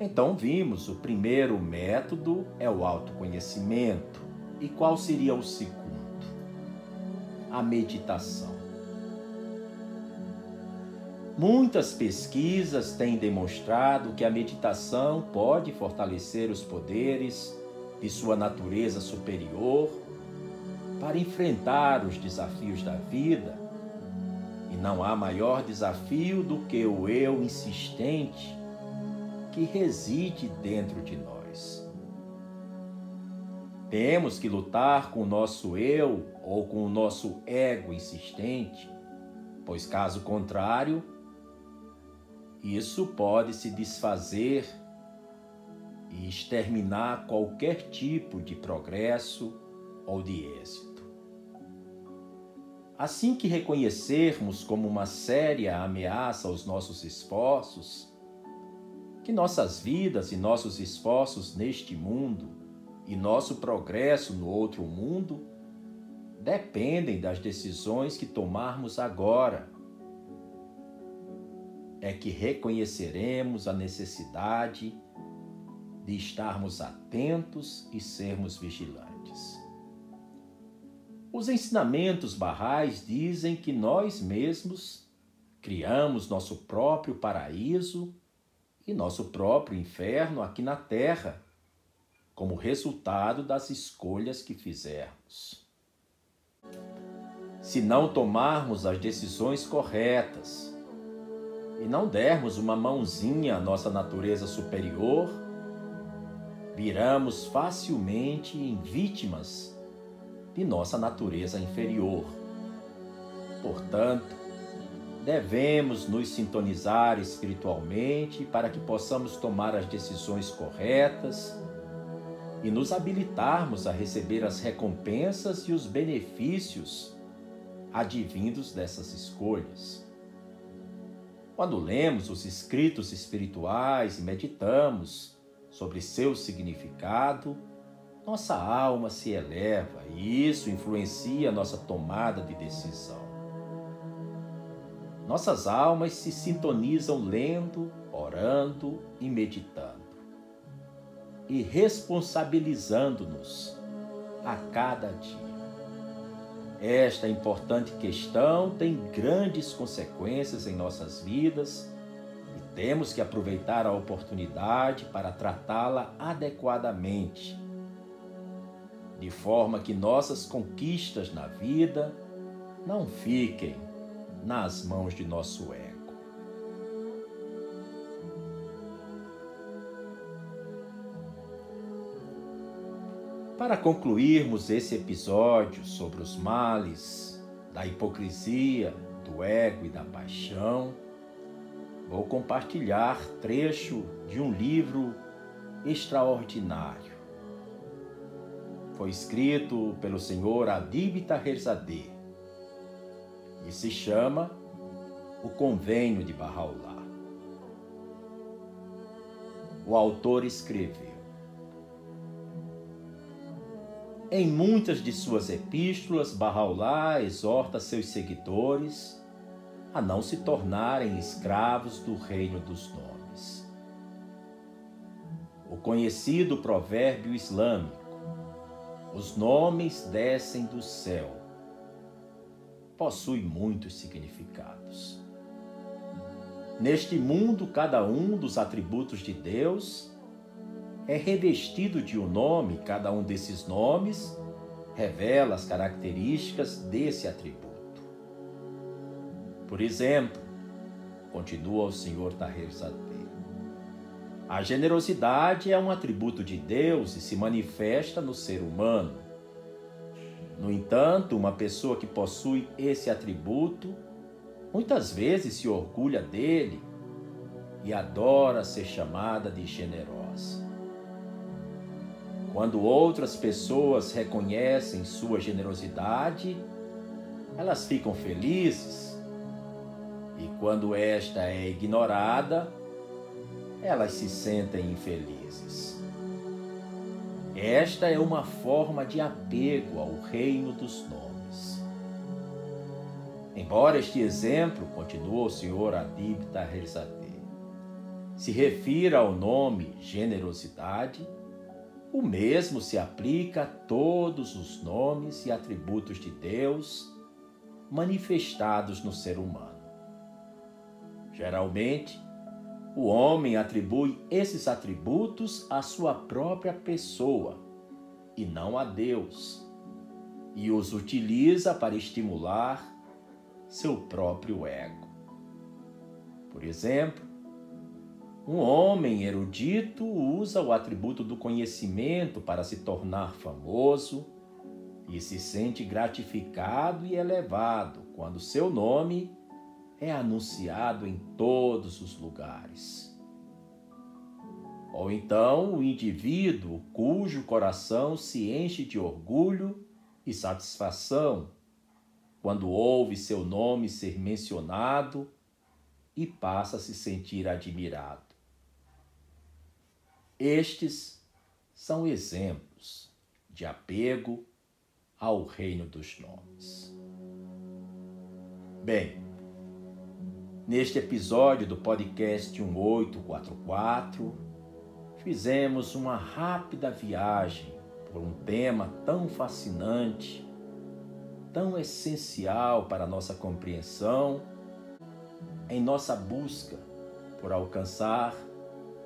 Então vimos, o primeiro método é o autoconhecimento. E qual seria o segundo? A meditação. Muitas pesquisas têm demonstrado que a meditação pode fortalecer os poderes de sua natureza superior para enfrentar os desafios da vida. Não há maior desafio do que o eu insistente que reside dentro de nós. Temos que lutar com o nosso eu ou com o nosso ego insistente, pois, caso contrário, isso pode se desfazer e exterminar qualquer tipo de progresso ou de êxito. Assim que reconhecermos como uma séria ameaça aos nossos esforços, que nossas vidas e nossos esforços neste mundo e nosso progresso no outro mundo dependem das decisões que tomarmos agora. É que reconheceremos a necessidade de estarmos atentos e sermos vigilantes. Os ensinamentos barrais dizem que nós mesmos criamos nosso próprio paraíso e nosso próprio inferno aqui na Terra, como resultado das escolhas que fizermos. Se não tomarmos as decisões corretas e não dermos uma mãozinha à nossa natureza superior, viramos facilmente em vítimas de nossa natureza inferior. Portanto, devemos nos sintonizar espiritualmente para que possamos tomar as decisões corretas e nos habilitarmos a receber as recompensas e os benefícios advindos dessas escolhas. Quando lemos os escritos espirituais e meditamos sobre seu significado, nossa alma se eleva e isso influencia nossa tomada de decisão. Nossas almas se sintonizam lendo, orando e meditando, e responsabilizando-nos a cada dia. Esta importante questão tem grandes consequências em nossas vidas e temos que aproveitar a oportunidade para tratá-la adequadamente de forma que nossas conquistas na vida não fiquem nas mãos de nosso ego. Para concluirmos esse episódio sobre os males da hipocrisia, do ego e da paixão, vou compartilhar trecho de um livro extraordinário foi escrito pelo senhor Adib Taherzadeh e se chama O Convênio de Bahá'u'lláh. O autor escreveu: Em muitas de suas epístolas, Bahá'u'lláh exorta seus seguidores a não se tornarem escravos do reino dos nomes. O conhecido provérbio islâmico os nomes descem do céu. Possui muitos significados. Neste mundo, cada um dos atributos de Deus é revestido de um nome, cada um desses nomes revela as características desse atributo. Por exemplo, continua o Senhor Sadeh, a generosidade é um atributo de Deus e se manifesta no ser humano. No entanto, uma pessoa que possui esse atributo muitas vezes se orgulha dele e adora ser chamada de generosa. Quando outras pessoas reconhecem sua generosidade, elas ficam felizes. E quando esta é ignorada, elas se sentem infelizes. Esta é uma forma de apego ao reino dos nomes. Embora este exemplo, continuou o senhor Adib Taherzadeh, se refira ao nome generosidade, o mesmo se aplica a todos os nomes e atributos de Deus manifestados no ser humano. Geralmente, o homem atribui esses atributos à sua própria pessoa e não a Deus, e os utiliza para estimular seu próprio ego. Por exemplo, um homem erudito usa o atributo do conhecimento para se tornar famoso e se sente gratificado e elevado quando seu nome é anunciado em todos os lugares. Ou então o indivíduo cujo coração se enche de orgulho e satisfação quando ouve seu nome ser mencionado e passa a se sentir admirado. Estes são exemplos de apego ao reino dos nomes. Bem, neste episódio do podcast 1844, fizemos uma rápida viagem por um tema tão fascinante, tão essencial para nossa compreensão, em nossa busca por alcançar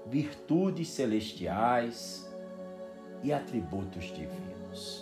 virtudes celestiais e atributos divinos.